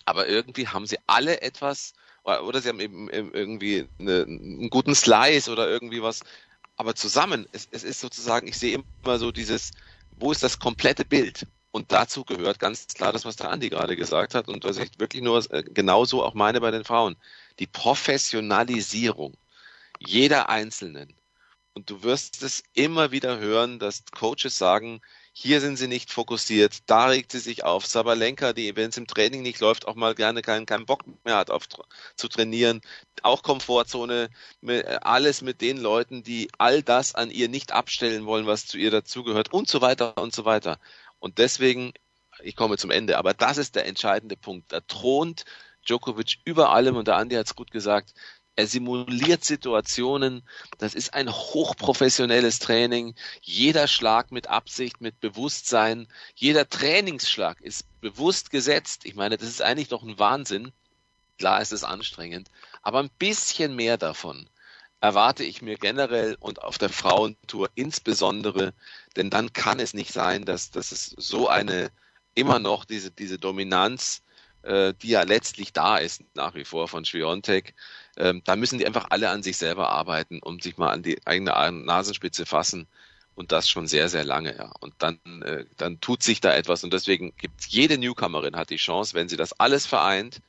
aber irgendwie haben sie alle etwas, oder sie haben eben irgendwie eine, einen guten Slice oder irgendwie was, aber zusammen, es, es ist sozusagen, ich sehe immer so dieses, wo ist das komplette Bild? Und dazu gehört ganz klar das, was der Andi gerade gesagt hat und was ich wirklich nur äh, genauso auch meine bei den Frauen. Die Professionalisierung jeder Einzelnen. Und du wirst es immer wieder hören, dass Coaches sagen, hier sind sie nicht fokussiert, da regt sie sich auf. Sabalenka, die, wenn es im Training nicht läuft, auch mal gerne keinen, keinen Bock mehr hat, auf, zu trainieren. Auch Komfortzone, alles mit den Leuten, die all das an ihr nicht abstellen wollen, was zu ihr dazugehört und so weiter und so weiter. Und deswegen, ich komme zum Ende, aber das ist der entscheidende Punkt. Da thront Djokovic über allem und der Andi hat es gut gesagt. Er simuliert Situationen. Das ist ein hochprofessionelles Training. Jeder Schlag mit Absicht, mit Bewusstsein. Jeder Trainingsschlag ist bewusst gesetzt. Ich meine, das ist eigentlich doch ein Wahnsinn. Klar ist es anstrengend, aber ein bisschen mehr davon erwarte ich mir generell und auf der Frauentour insbesondere, denn dann kann es nicht sein, dass, dass es so eine immer noch diese, diese Dominanz, äh, die ja letztlich da ist, nach wie vor von Schwiontek, ähm, da müssen die einfach alle an sich selber arbeiten und sich mal an die eigene Nasenspitze fassen und das schon sehr, sehr lange, ja. Und dann, äh, dann tut sich da etwas und deswegen gibt jede Newcomerin hat die Chance, wenn sie das alles vereint,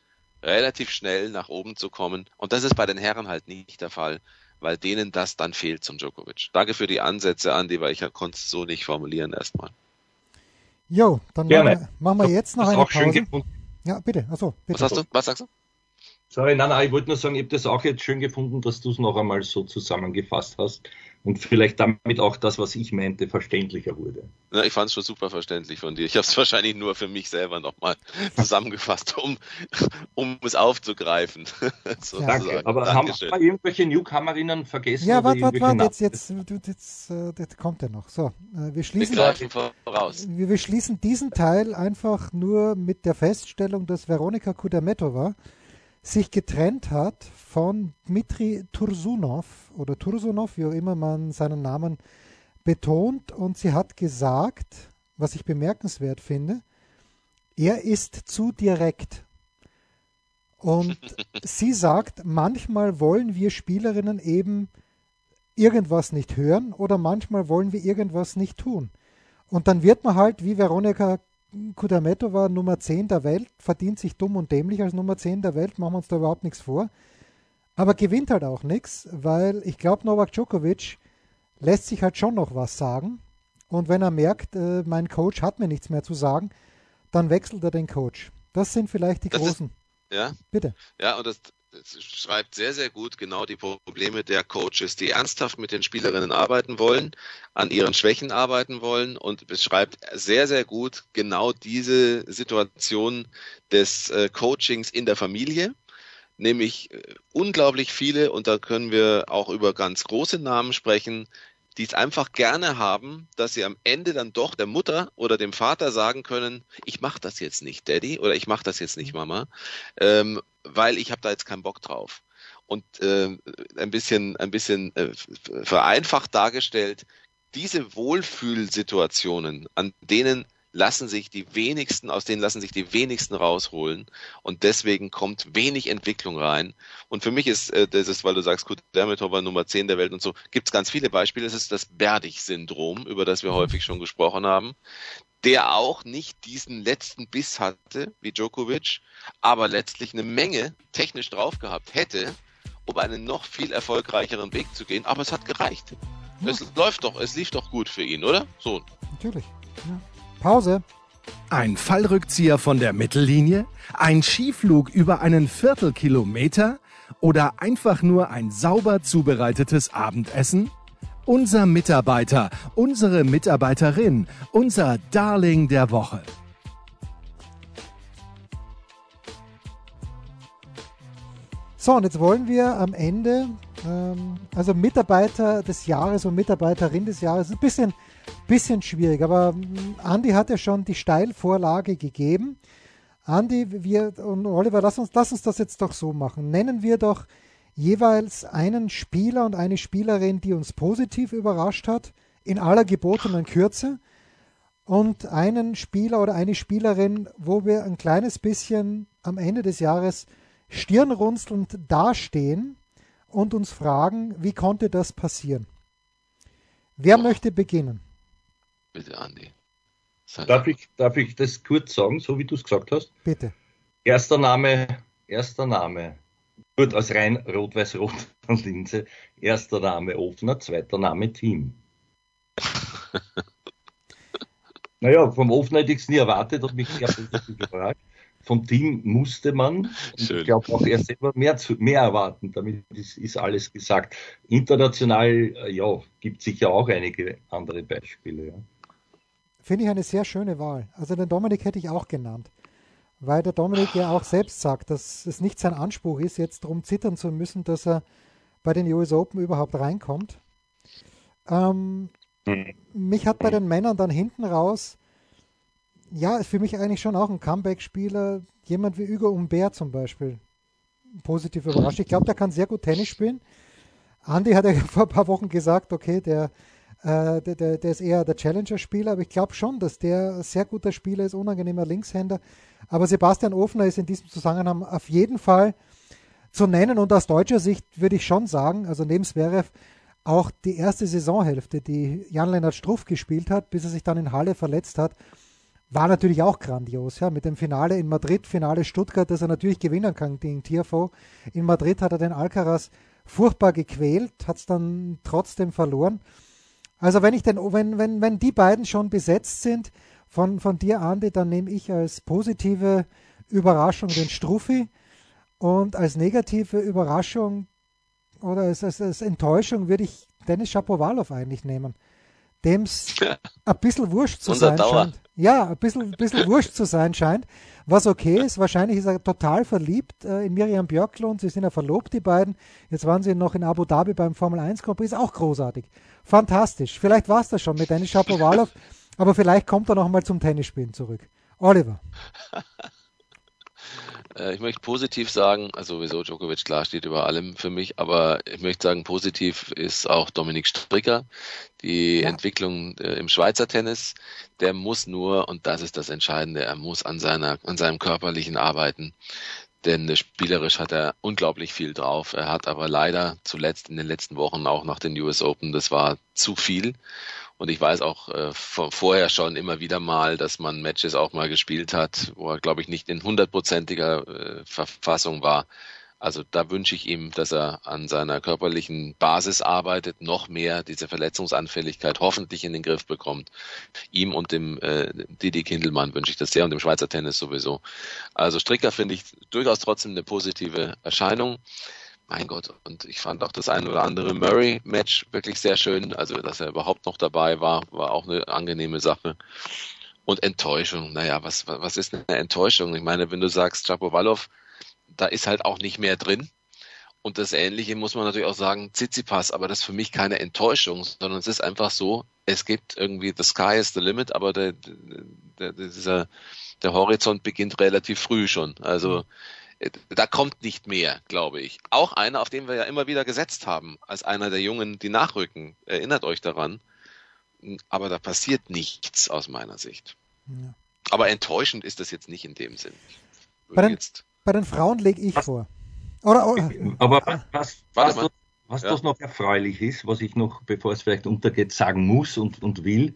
relativ schnell nach oben zu kommen. Und das ist bei den Herren halt nicht der Fall, weil denen das dann fehlt zum Djokovic. Danke für die Ansätze, Andi, weil ich konnte es so nicht formulieren erstmal. Jo, dann machen wir, machen wir, jetzt noch eine Pause. Ja, bitte. Achso, bitte. Was hast du? Was sagst du? Sorry, nein, nein, ich wollte nur sagen, ich habe das auch jetzt schön gefunden, dass du es noch einmal so zusammengefasst hast und vielleicht damit auch das, was ich meinte, verständlicher wurde. Ja, ich fand es schon super verständlich von dir. Ich habe es wahrscheinlich nur für mich selber nochmal zusammengefasst, um, um es aufzugreifen. so Danke. Aber Dankeschön. haben wir irgendwelche Newcomerinnen vergessen? Ja, warte, warte, warte, jetzt, jetzt, jetzt, jetzt kommt er noch. So, äh, wir schließen, wir, wir, wir schließen diesen Teil einfach nur mit der Feststellung, dass Veronika Kudametova sich getrennt hat von Dmitri Tursunov oder Tursunov, wie auch immer man seinen Namen betont. Und sie hat gesagt, was ich bemerkenswert finde, er ist zu direkt. Und sie sagt, manchmal wollen wir Spielerinnen eben irgendwas nicht hören oder manchmal wollen wir irgendwas nicht tun. Und dann wird man halt, wie Veronika Kudametova Nummer 10 der Welt, verdient sich dumm und dämlich als Nummer 10 der Welt, machen wir uns da überhaupt nichts vor. Aber gewinnt halt auch nichts, weil ich glaube, Novak Djokovic lässt sich halt schon noch was sagen. Und wenn er merkt, äh, mein Coach hat mir nichts mehr zu sagen, dann wechselt er den Coach. Das sind vielleicht die das großen. Ist, ja. Bitte. Ja, und das schreibt sehr, sehr gut genau die Probleme der Coaches, die ernsthaft mit den Spielerinnen arbeiten wollen, an ihren Schwächen arbeiten wollen. Und beschreibt sehr, sehr gut genau diese Situation des äh, Coachings in der Familie. Nämlich äh, unglaublich viele, und da können wir auch über ganz große Namen sprechen, die es einfach gerne haben, dass sie am Ende dann doch der Mutter oder dem Vater sagen können, ich mache das jetzt nicht, Daddy, oder ich mache das jetzt nicht, Mama, ähm, weil ich habe da jetzt keinen Bock drauf. Und äh, ein bisschen, ein bisschen äh, vereinfacht dargestellt, diese Wohlfühlsituationen, an denen lassen sich die wenigsten, aus denen lassen sich die wenigsten rausholen und deswegen kommt wenig Entwicklung rein. Und für mich ist, äh, das ist, weil du sagst, gut, Dermitov war Nummer 10 der Welt und so, gibt es ganz viele Beispiele. Es ist das Berdig-Syndrom, über das wir häufig schon gesprochen haben, der auch nicht diesen letzten Biss hatte wie Djokovic, aber letztlich eine Menge technisch drauf gehabt hätte, um einen noch viel erfolgreicheren Weg zu gehen. Aber es hat gereicht. Ja. Es läuft doch, es lief doch gut für ihn, oder? So. Natürlich. Ja. Pause. Ein Fallrückzieher von der Mittellinie? Ein Skiflug über einen Viertelkilometer? Oder einfach nur ein sauber zubereitetes Abendessen? Unser Mitarbeiter, unsere Mitarbeiterin, unser Darling der Woche. So, und jetzt wollen wir am Ende, ähm, also Mitarbeiter des Jahres und Mitarbeiterin des Jahres, ein bisschen Bisschen schwierig, aber hm, Andi hat ja schon die Steilvorlage gegeben. Andi, wir und Oliver, lass uns, lass uns das jetzt doch so machen. Nennen wir doch jeweils einen Spieler und eine Spielerin, die uns positiv überrascht hat, in aller gebotenen Kürze. Und einen Spieler oder eine Spielerin, wo wir ein kleines bisschen am Ende des Jahres stirnrunzelnd dastehen und uns fragen, wie konnte das passieren? Wer möchte beginnen? Bitte, Andi. Darf ich, darf ich das kurz sagen, so wie du es gesagt hast? Bitte. Erster Name, erster Name. Gut, als rein rot-weiß-rot und Linse. Erster Name Ofner, zweiter Name Team. naja, vom Ofner hätte ich es nie erwartet, hat mich sehr positiv gefragt. Vom Team musste man, ich glaube auch er selber mehr, zu, mehr erwarten, damit ist, ist alles gesagt. International, äh, ja, gibt sicher auch einige andere Beispiele. Ja. Finde ich eine sehr schöne Wahl. Also den Dominik hätte ich auch genannt. Weil der Dominik ja auch selbst sagt, dass es nicht sein Anspruch ist, jetzt darum zittern zu müssen, dass er bei den US Open überhaupt reinkommt. Ähm. Mich hat bei den Männern dann hinten raus, ja, ist für mich eigentlich schon auch ein Comeback-Spieler, jemand wie Hugo Humbert zum Beispiel, positiv überrascht. Ich glaube, der kann sehr gut Tennis spielen. Andy hat ja vor ein paar Wochen gesagt, okay, der äh, der, der, der, ist eher der Challenger-Spieler, aber ich glaube schon, dass der sehr guter Spieler ist, unangenehmer Linkshänder. Aber Sebastian Ofner ist in diesem Zusammenhang auf jeden Fall zu nennen und aus deutscher Sicht würde ich schon sagen, also neben Zverev auch die erste Saisonhälfte, die Jan-Lennart Struff gespielt hat, bis er sich dann in Halle verletzt hat, war natürlich auch grandios. Ja, mit dem Finale in Madrid, Finale Stuttgart, das er natürlich gewinnen kann gegen TFO. In Madrid hat er den Alcaraz furchtbar gequält, hat es dann trotzdem verloren. Also wenn ich denn, wenn, wenn, wenn die beiden schon besetzt sind von, von dir, Andi, dann nehme ich als positive Überraschung den Struffi und als negative Überraschung oder als, als, als Enttäuschung würde ich Dennis Shapovalov eigentlich nehmen. Dem es ein bisschen wurscht zu sein scheint. Ja, ein bisschen, bisschen wurscht zu sein scheint. Was okay ist, wahrscheinlich ist er total verliebt äh, in Miriam Björklund. Sie sind ja verlobt, die beiden. Jetzt waren sie noch in Abu Dhabi beim Formel 1 Grand Prix. Ist auch großartig. Fantastisch. Vielleicht war es das schon mit Dennis Shapovalov, aber vielleicht kommt er noch mal zum Tennisspielen zurück. Oliver. Äh, ich möchte positiv sagen, also sowieso Djokovic klar steht über allem für mich, aber ich möchte sagen, positiv ist auch Dominik Stricker. Die ja. Entwicklung äh, im Schweizer Tennis, der muss nur, und das ist das Entscheidende, er muss an seiner, an seinem körperlichen Arbeiten. Denn spielerisch hat er unglaublich viel drauf. Er hat aber leider zuletzt in den letzten Wochen auch nach den US Open, das war zu viel. Und ich weiß auch äh, vorher schon immer wieder mal, dass man Matches auch mal gespielt hat, wo er, glaube ich, nicht in hundertprozentiger äh, Verfassung war. Also da wünsche ich ihm, dass er an seiner körperlichen Basis arbeitet, noch mehr diese Verletzungsanfälligkeit hoffentlich in den Griff bekommt. Ihm und dem äh, Didi Kindelmann wünsche ich das sehr und dem Schweizer Tennis sowieso. Also Stricker finde ich durchaus trotzdem eine positive Erscheinung mein Gott, und ich fand auch das ein oder andere Murray-Match wirklich sehr schön. Also, dass er überhaupt noch dabei war, war auch eine angenehme Sache. Und Enttäuschung, naja, was, was ist eine Enttäuschung? Ich meine, wenn du sagst, Chapovalov, da ist halt auch nicht mehr drin. Und das Ähnliche muss man natürlich auch sagen, Tsitsipas, aber das ist für mich keine Enttäuschung, sondern es ist einfach so, es gibt irgendwie, the sky is the limit, aber der, der, dieser, der Horizont beginnt relativ früh schon. Also, da kommt nicht mehr, glaube ich. Auch einer, auf den wir ja immer wieder gesetzt haben, als einer der Jungen, die nachrücken. Erinnert euch daran. Aber da passiert nichts aus meiner Sicht. Ja. Aber enttäuschend ist das jetzt nicht in dem Sinn. Bei den, bei den, Frauen lege ich was, vor. Oder, oder, aber was, was, was, was, was ja. das noch erfreulich ist, was ich noch, bevor es vielleicht untergeht, sagen muss und, und will,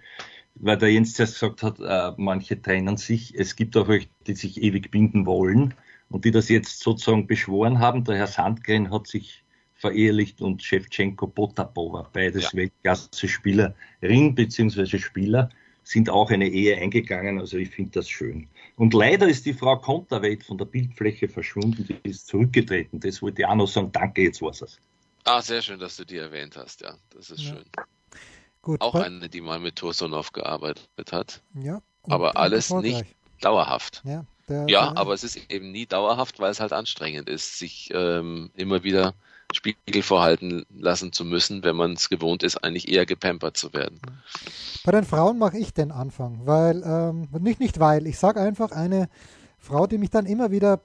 weil der Jens zuerst gesagt hat, äh, manche trennen sich. Es gibt auch welche, die sich ewig binden wollen und die das jetzt sozusagen beschworen haben. Der Herr Sandgren hat sich verehelicht und Shevchenko Potapova, beides ja. Weltklasse-Spieler, Ring bzw. Spieler, sind auch eine Ehe eingegangen. Also ich finde das schön. Und leider ist die Frau Konterweit von der Bildfläche verschwunden, die ist zurückgetreten. Das wollte ich auch noch sagen. Danke, jetzt war's es. Ah, sehr schön, dass du die erwähnt hast, ja. Das ist ja. schön. Gut, auch eine, die mal mit Tursunov gearbeitet hat. Ja. Aber alles nicht dauerhaft. Ja, ja der, aber es ist eben nie dauerhaft, weil es halt anstrengend ist, sich ähm, immer wieder Spiegel vorhalten lassen zu müssen, wenn man es gewohnt ist, eigentlich eher gepampert zu werden. Bei den Frauen mache ich den Anfang, weil, ähm, nicht, nicht weil, ich sage einfach eine Frau, die mich dann immer wieder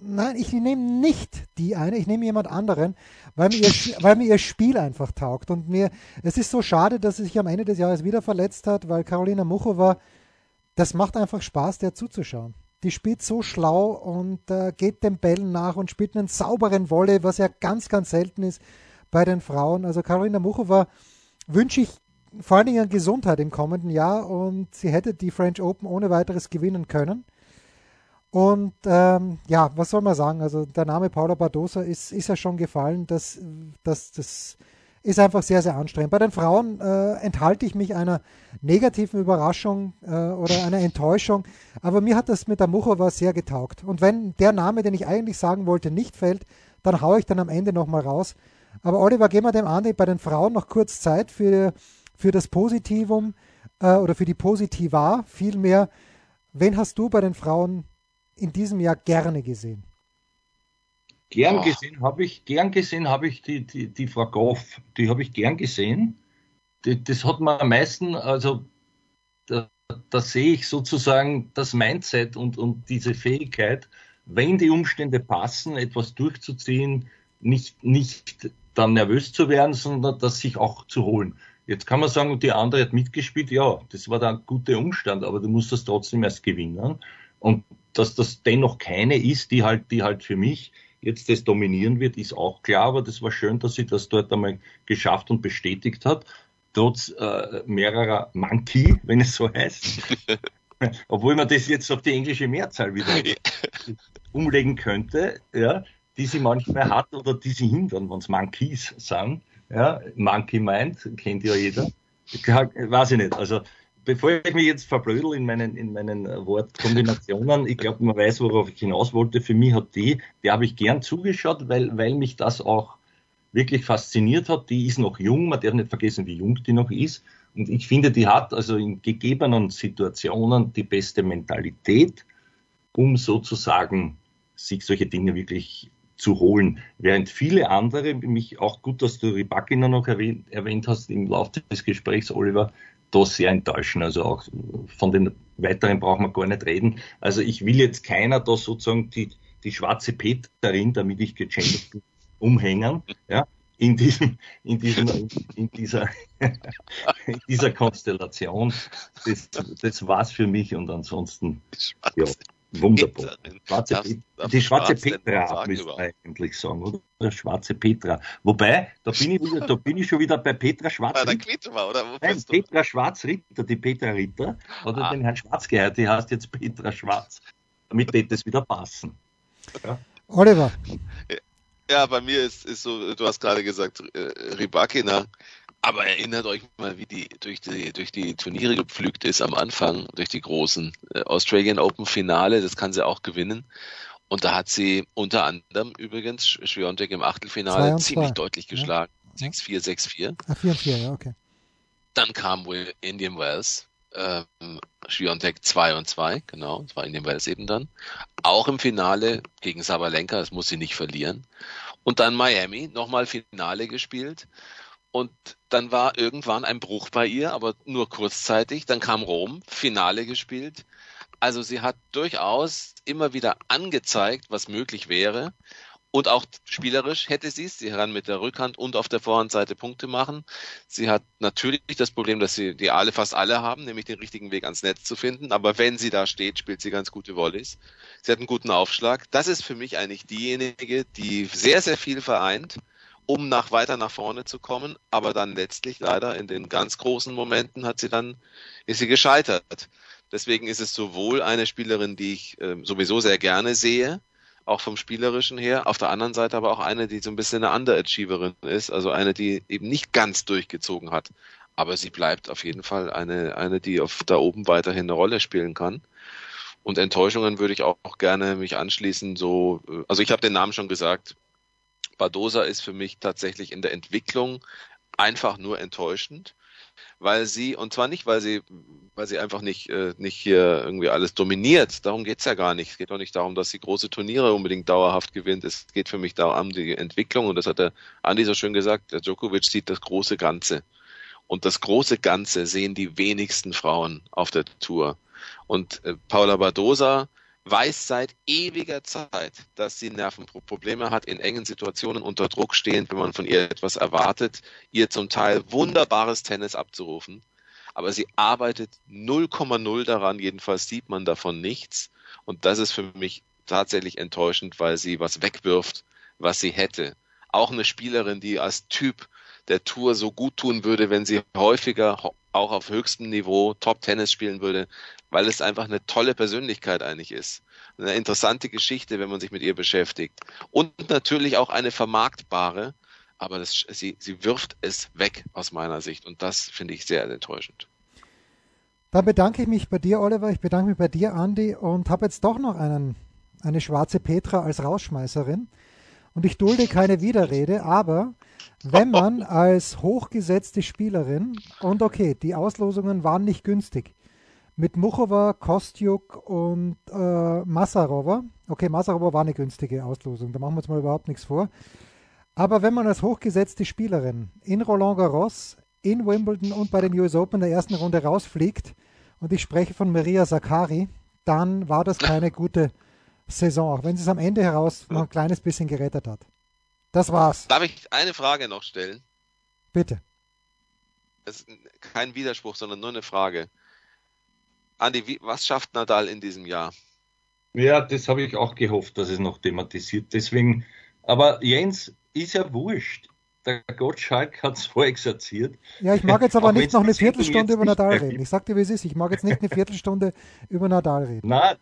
nein, ich nehme nicht die eine, ich nehme jemand anderen, weil mir, ihr, weil mir ihr Spiel einfach taugt. Und mir, es ist so schade, dass sie sich am Ende des Jahres wieder verletzt hat, weil Carolina Muchova, das macht einfach Spaß, der zuzuschauen. Die spielt so schlau und äh, geht den Bällen nach und spielt einen sauberen Wolle, was ja ganz, ganz selten ist bei den Frauen. Also Carolina Muchova wünsche ich vor allen Dingen Gesundheit im kommenden Jahr und sie hätte die French Open ohne weiteres gewinnen können. Und ähm, ja, was soll man sagen? Also der Name Paula Badosa ist, ist ja schon gefallen. Das, das, das ist einfach sehr, sehr anstrengend. Bei den Frauen äh, enthalte ich mich einer negativen Überraschung äh, oder einer Enttäuschung. Aber mir hat das mit der Muchova sehr getaugt. Und wenn der Name, den ich eigentlich sagen wollte, nicht fällt, dann haue ich dann am Ende nochmal raus. Aber Oliver, gehen wir dem Andi bei den Frauen noch kurz Zeit für, für das Positivum äh, oder für die Positiva vielmehr. Wen hast du bei den Frauen in diesem Jahr gerne gesehen? Gern Ach. gesehen habe ich, gern gesehen habe ich die, die, die Frau Goff, die habe ich gern gesehen. Die, das hat man am meisten, also da, da sehe ich sozusagen das Mindset und, und diese Fähigkeit, wenn die Umstände passen, etwas durchzuziehen, nicht, nicht dann nervös zu werden, sondern das sich auch zu holen. Jetzt kann man sagen, die andere hat mitgespielt, ja, das war dann ein guter Umstand, aber du musst das trotzdem erst gewinnen. Und dass das dennoch keine ist, die halt, die halt für mich jetzt das dominieren wird, ist auch klar, aber das war schön, dass sie das dort einmal geschafft und bestätigt hat, trotz äh, mehrerer Monkey, wenn es so heißt. Obwohl man das jetzt auf die englische Mehrzahl wieder umlegen könnte, ja, die sie manchmal hat oder die sie hindern, wenn es Monkeys sagen. Ja, Monkey Mind, kennt ja jeder. Weiß ich nicht. Also bevor ich mich jetzt verblödel in meinen, in meinen äh, Wortkombinationen, ich glaube, man weiß, worauf ich hinaus wollte. Für mich hat die, die habe ich gern zugeschaut, weil, weil mich das auch wirklich fasziniert hat. Die ist noch jung, man darf nicht vergessen, wie jung die noch ist. Und ich finde, die hat also in gegebenen Situationen die beste Mentalität, um sozusagen sich solche Dinge wirklich zu holen. Während viele andere, mich auch gut, dass du Rybakina noch erwähnt, erwähnt hast im Laufe des Gesprächs, Oliver, da sehr enttäuschen. Also auch von den weiteren brauchen wir gar nicht reden. Also ich will jetzt keiner da sozusagen die, die schwarze Peterin, damit ich gegendert bin, umhängen, ja, in diesem, in diesem, in dieser, in dieser Konstellation. Das, das war's für mich und ansonsten, ja. Wunderbar. Schwarze das, die schwarze Petra, müsste man eigentlich sagen, oder? Schwarze Petra. Wobei, da bin ich, wieder, da bin ich schon wieder bei Petra Schwarz. Bei der oder? Wo Nein, Petra Schwarz-Ritter, die Petra Ritter, hat ah. den Herrn Schwarz gehört, die heißt jetzt Petra Schwarz. Damit wird das wieder passen. Ja. Oliver. Ja, bei mir ist, ist so, du hast gerade gesagt, äh, Ribakina aber erinnert euch mal, wie die durch die durch die Turniere gepflügt ist am Anfang, durch die großen äh, Australian Open Finale, das kann sie auch gewinnen. Und da hat sie unter anderem übrigens Schwiontek im Achtelfinale ziemlich deutlich geschlagen. Ja. 6-4, 6-4. Ah, 4-4, ja, okay. Dann kam Indian Wells, ähm, Schwiontek 2 und 2, genau, das war Indian Wells eben dann. Auch im Finale gegen Sabalenka, das muss sie nicht verlieren. Und dann Miami, nochmal Finale gespielt. Und dann war irgendwann ein Bruch bei ihr, aber nur kurzzeitig. Dann kam Rom, Finale gespielt. Also sie hat durchaus immer wieder angezeigt, was möglich wäre. Und auch spielerisch hätte sie es. Sie kann mit der Rückhand und auf der Vorhandseite Punkte machen. Sie hat natürlich das Problem, dass sie die alle fast alle haben, nämlich den richtigen Weg ans Netz zu finden. Aber wenn sie da steht, spielt sie ganz gute Volleys. Sie hat einen guten Aufschlag. Das ist für mich eigentlich diejenige, die sehr, sehr viel vereint, um nach weiter nach vorne zu kommen. Aber dann letztlich leider in den ganz großen Momenten hat sie dann, ist sie gescheitert. Deswegen ist es sowohl eine Spielerin, die ich äh, sowieso sehr gerne sehe, auch vom Spielerischen her. Auf der anderen Seite aber auch eine, die so ein bisschen eine Underachieverin ist, also eine, die eben nicht ganz durchgezogen hat. Aber sie bleibt auf jeden Fall eine, eine, die auf da oben weiterhin eine Rolle spielen kann. Und Enttäuschungen würde ich auch, gerne mich anschließen. So, äh, also ich habe den Namen schon gesagt. Badosa ist für mich tatsächlich in der Entwicklung einfach nur enttäuschend weil sie, und zwar nicht, weil sie, weil sie einfach nicht, äh, nicht hier irgendwie alles dominiert. Darum geht's ja gar nicht. Es geht auch nicht darum, dass sie große Turniere unbedingt dauerhaft gewinnt. Es geht für mich da um die Entwicklung und das hat der Andi so schön gesagt, der Djokovic sieht das große Ganze. Und das große Ganze sehen die wenigsten Frauen auf der Tour. Und äh, Paula Badosa, weiß seit ewiger Zeit, dass sie Nervenprobleme hat, in engen Situationen unter Druck stehend, wenn man von ihr etwas erwartet, ihr zum Teil wunderbares Tennis abzurufen. Aber sie arbeitet 0,0 daran, jedenfalls sieht man davon nichts. Und das ist für mich tatsächlich enttäuschend, weil sie was wegwirft, was sie hätte. Auch eine Spielerin, die als Typ der Tour so gut tun würde, wenn sie häufiger auch auf höchstem Niveau Top-Tennis spielen würde, weil es einfach eine tolle Persönlichkeit eigentlich ist. Eine interessante Geschichte, wenn man sich mit ihr beschäftigt. Und natürlich auch eine vermarktbare, aber das, sie, sie wirft es weg aus meiner Sicht und das finde ich sehr enttäuschend. Dann bedanke ich mich bei dir, Oliver, ich bedanke mich bei dir, Andy, und habe jetzt doch noch einen, eine schwarze Petra als Rausschmeißerin. Und ich dulde keine Widerrede, aber wenn man als hochgesetzte Spielerin, und okay, die Auslosungen waren nicht günstig, mit Muchova, Kostjuk und äh, Masarova, okay, Masarova war eine günstige Auslosung, da machen wir uns mal überhaupt nichts vor, aber wenn man als hochgesetzte Spielerin in Roland Garros, in Wimbledon und bei den US Open der ersten Runde rausfliegt, und ich spreche von Maria Sakari, dann war das keine gute Saison, auch wenn sie es am Ende heraus noch ein kleines bisschen gerettet hat. Das war's. Darf ich eine Frage noch stellen? Bitte. Das ist kein Widerspruch, sondern nur eine Frage. Andi, wie, was schafft Nadal in diesem Jahr? Ja, das habe ich auch gehofft, dass es noch thematisiert. Deswegen, aber Jens, ist ja wurscht. Der Gottschalk hat es vorexerziert. Ja, ich mag jetzt aber nicht noch eine Viertelstunde über Nadal reden. Ich sagte, wie es ist. Ich mag jetzt nicht eine Viertelstunde über Nadal reden. Nein,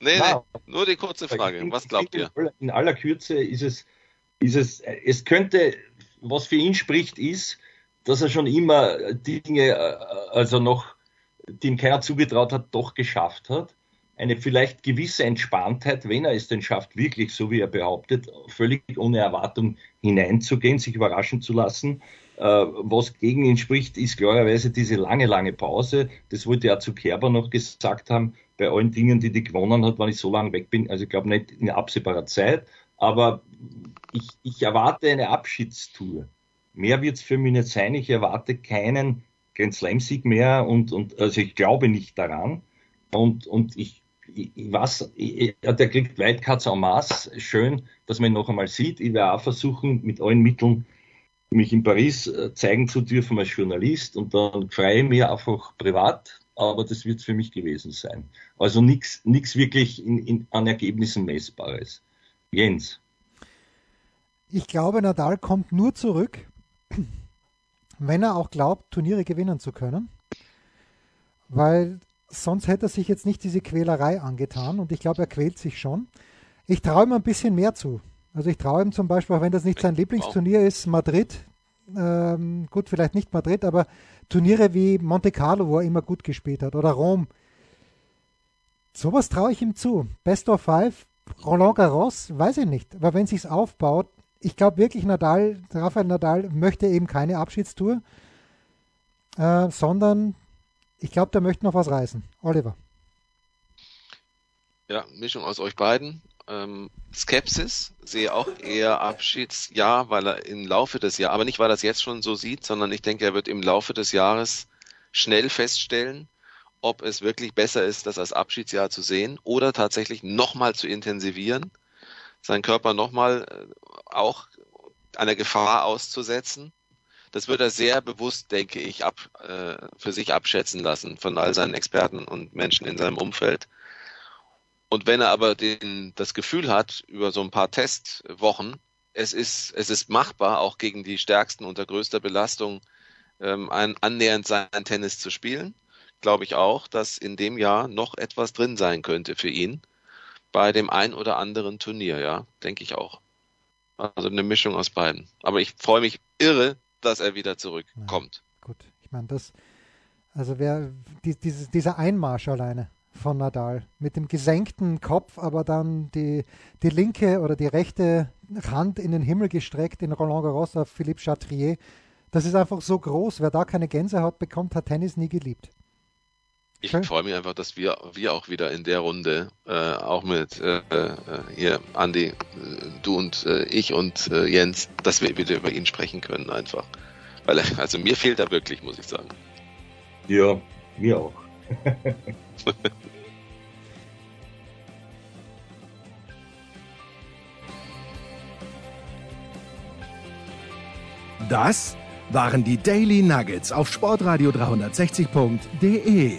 nee, nee, nur die kurze Frage. Was glaubt ihr? In aller Kürze ist es ist es, es könnte, was für ihn spricht, ist, dass er schon immer Dinge, äh, also noch, die ihm keiner zugetraut hat, doch geschafft hat. Eine vielleicht gewisse Entspanntheit, wenn er es denn schafft, wirklich, so wie er behauptet, völlig ohne Erwartung hineinzugehen, sich überraschen zu lassen. Äh, was gegen ihn spricht, ist klarerweise diese lange, lange Pause. Das wollte er zu Kerber noch gesagt haben. Bei allen Dingen, die die gewonnen hat, wenn ich so lange weg bin. Also ich glaube nicht in absehbarer Zeit. Aber ich, ich erwarte eine Abschiedstour. Mehr wird es für mich nicht sein. Ich erwarte keinen Grand Slam-Sieg mehr und, und also ich glaube nicht daran. Und, und ich, ich was, ich, der kriegt Wildcards en masse. Schön, dass man ihn noch einmal sieht. Ich werde auch versuchen, mit allen Mitteln mich in Paris äh, zeigen zu dürfen als Journalist und dann freue ich mich einfach privat, aber das wird für mich gewesen sein. Also nichts wirklich in, in, an Ergebnissen Messbares. Jens. Ich glaube, Nadal kommt nur zurück, wenn er auch glaubt, Turniere gewinnen zu können. Weil sonst hätte er sich jetzt nicht diese Quälerei angetan und ich glaube, er quält sich schon. Ich traue ihm ein bisschen mehr zu. Also ich traue ihm zum Beispiel, auch wenn das nicht sein Lieblingsturnier ist, Madrid. Ähm, gut, vielleicht nicht Madrid, aber Turniere wie Monte Carlo, wo er immer gut gespielt hat, oder Rom. Sowas traue ich ihm zu. Best of Five, Roland Garros, weiß ich nicht. Aber wenn sich's aufbaut, ich glaube wirklich, Nadal, Rafael Nadal möchte eben keine Abschiedstour, äh, sondern ich glaube, der möchte noch was reißen. Oliver. Ja, Mischung aus euch beiden. Ähm, Skepsis, sehe auch eher Abschiedsjahr, weil er im Laufe des Jahres, aber nicht weil er es jetzt schon so sieht, sondern ich denke, er wird im Laufe des Jahres schnell feststellen, ob es wirklich besser ist, das als Abschiedsjahr zu sehen oder tatsächlich nochmal zu intensivieren seinen Körper nochmal äh, auch einer Gefahr auszusetzen. Das wird er sehr bewusst, denke ich, ab, äh, für sich abschätzen lassen von all seinen Experten und Menschen in seinem Umfeld. Und wenn er aber den, das Gefühl hat, über so ein paar Testwochen, es ist, es ist machbar, auch gegen die Stärksten unter größter Belastung ähm, ein, annähernd sein Tennis zu spielen, glaube ich auch, dass in dem Jahr noch etwas drin sein könnte für ihn bei dem ein oder anderen Turnier, ja, denke ich auch. Also eine Mischung aus beiden. Aber ich freue mich irre, dass er wieder zurückkommt. Ja, gut, ich meine, das, also wer, die, dieses, dieser Einmarsch alleine von Nadal mit dem gesenkten Kopf, aber dann die, die linke oder die rechte Hand in den Himmel gestreckt in Roland Garros auf Philippe Chatrier. Das ist einfach so groß. Wer da keine Gänsehaut bekommt, hat Tennis nie geliebt. Ich okay. freue mich einfach, dass wir, wir auch wieder in der Runde, äh, auch mit äh, äh hier Andi, äh, du und äh, ich und äh, Jens, dass wir wieder über ihn sprechen können einfach. Weil also mir fehlt er wirklich, muss ich sagen. Ja, mir auch. das waren die Daily Nuggets auf Sportradio 360.de.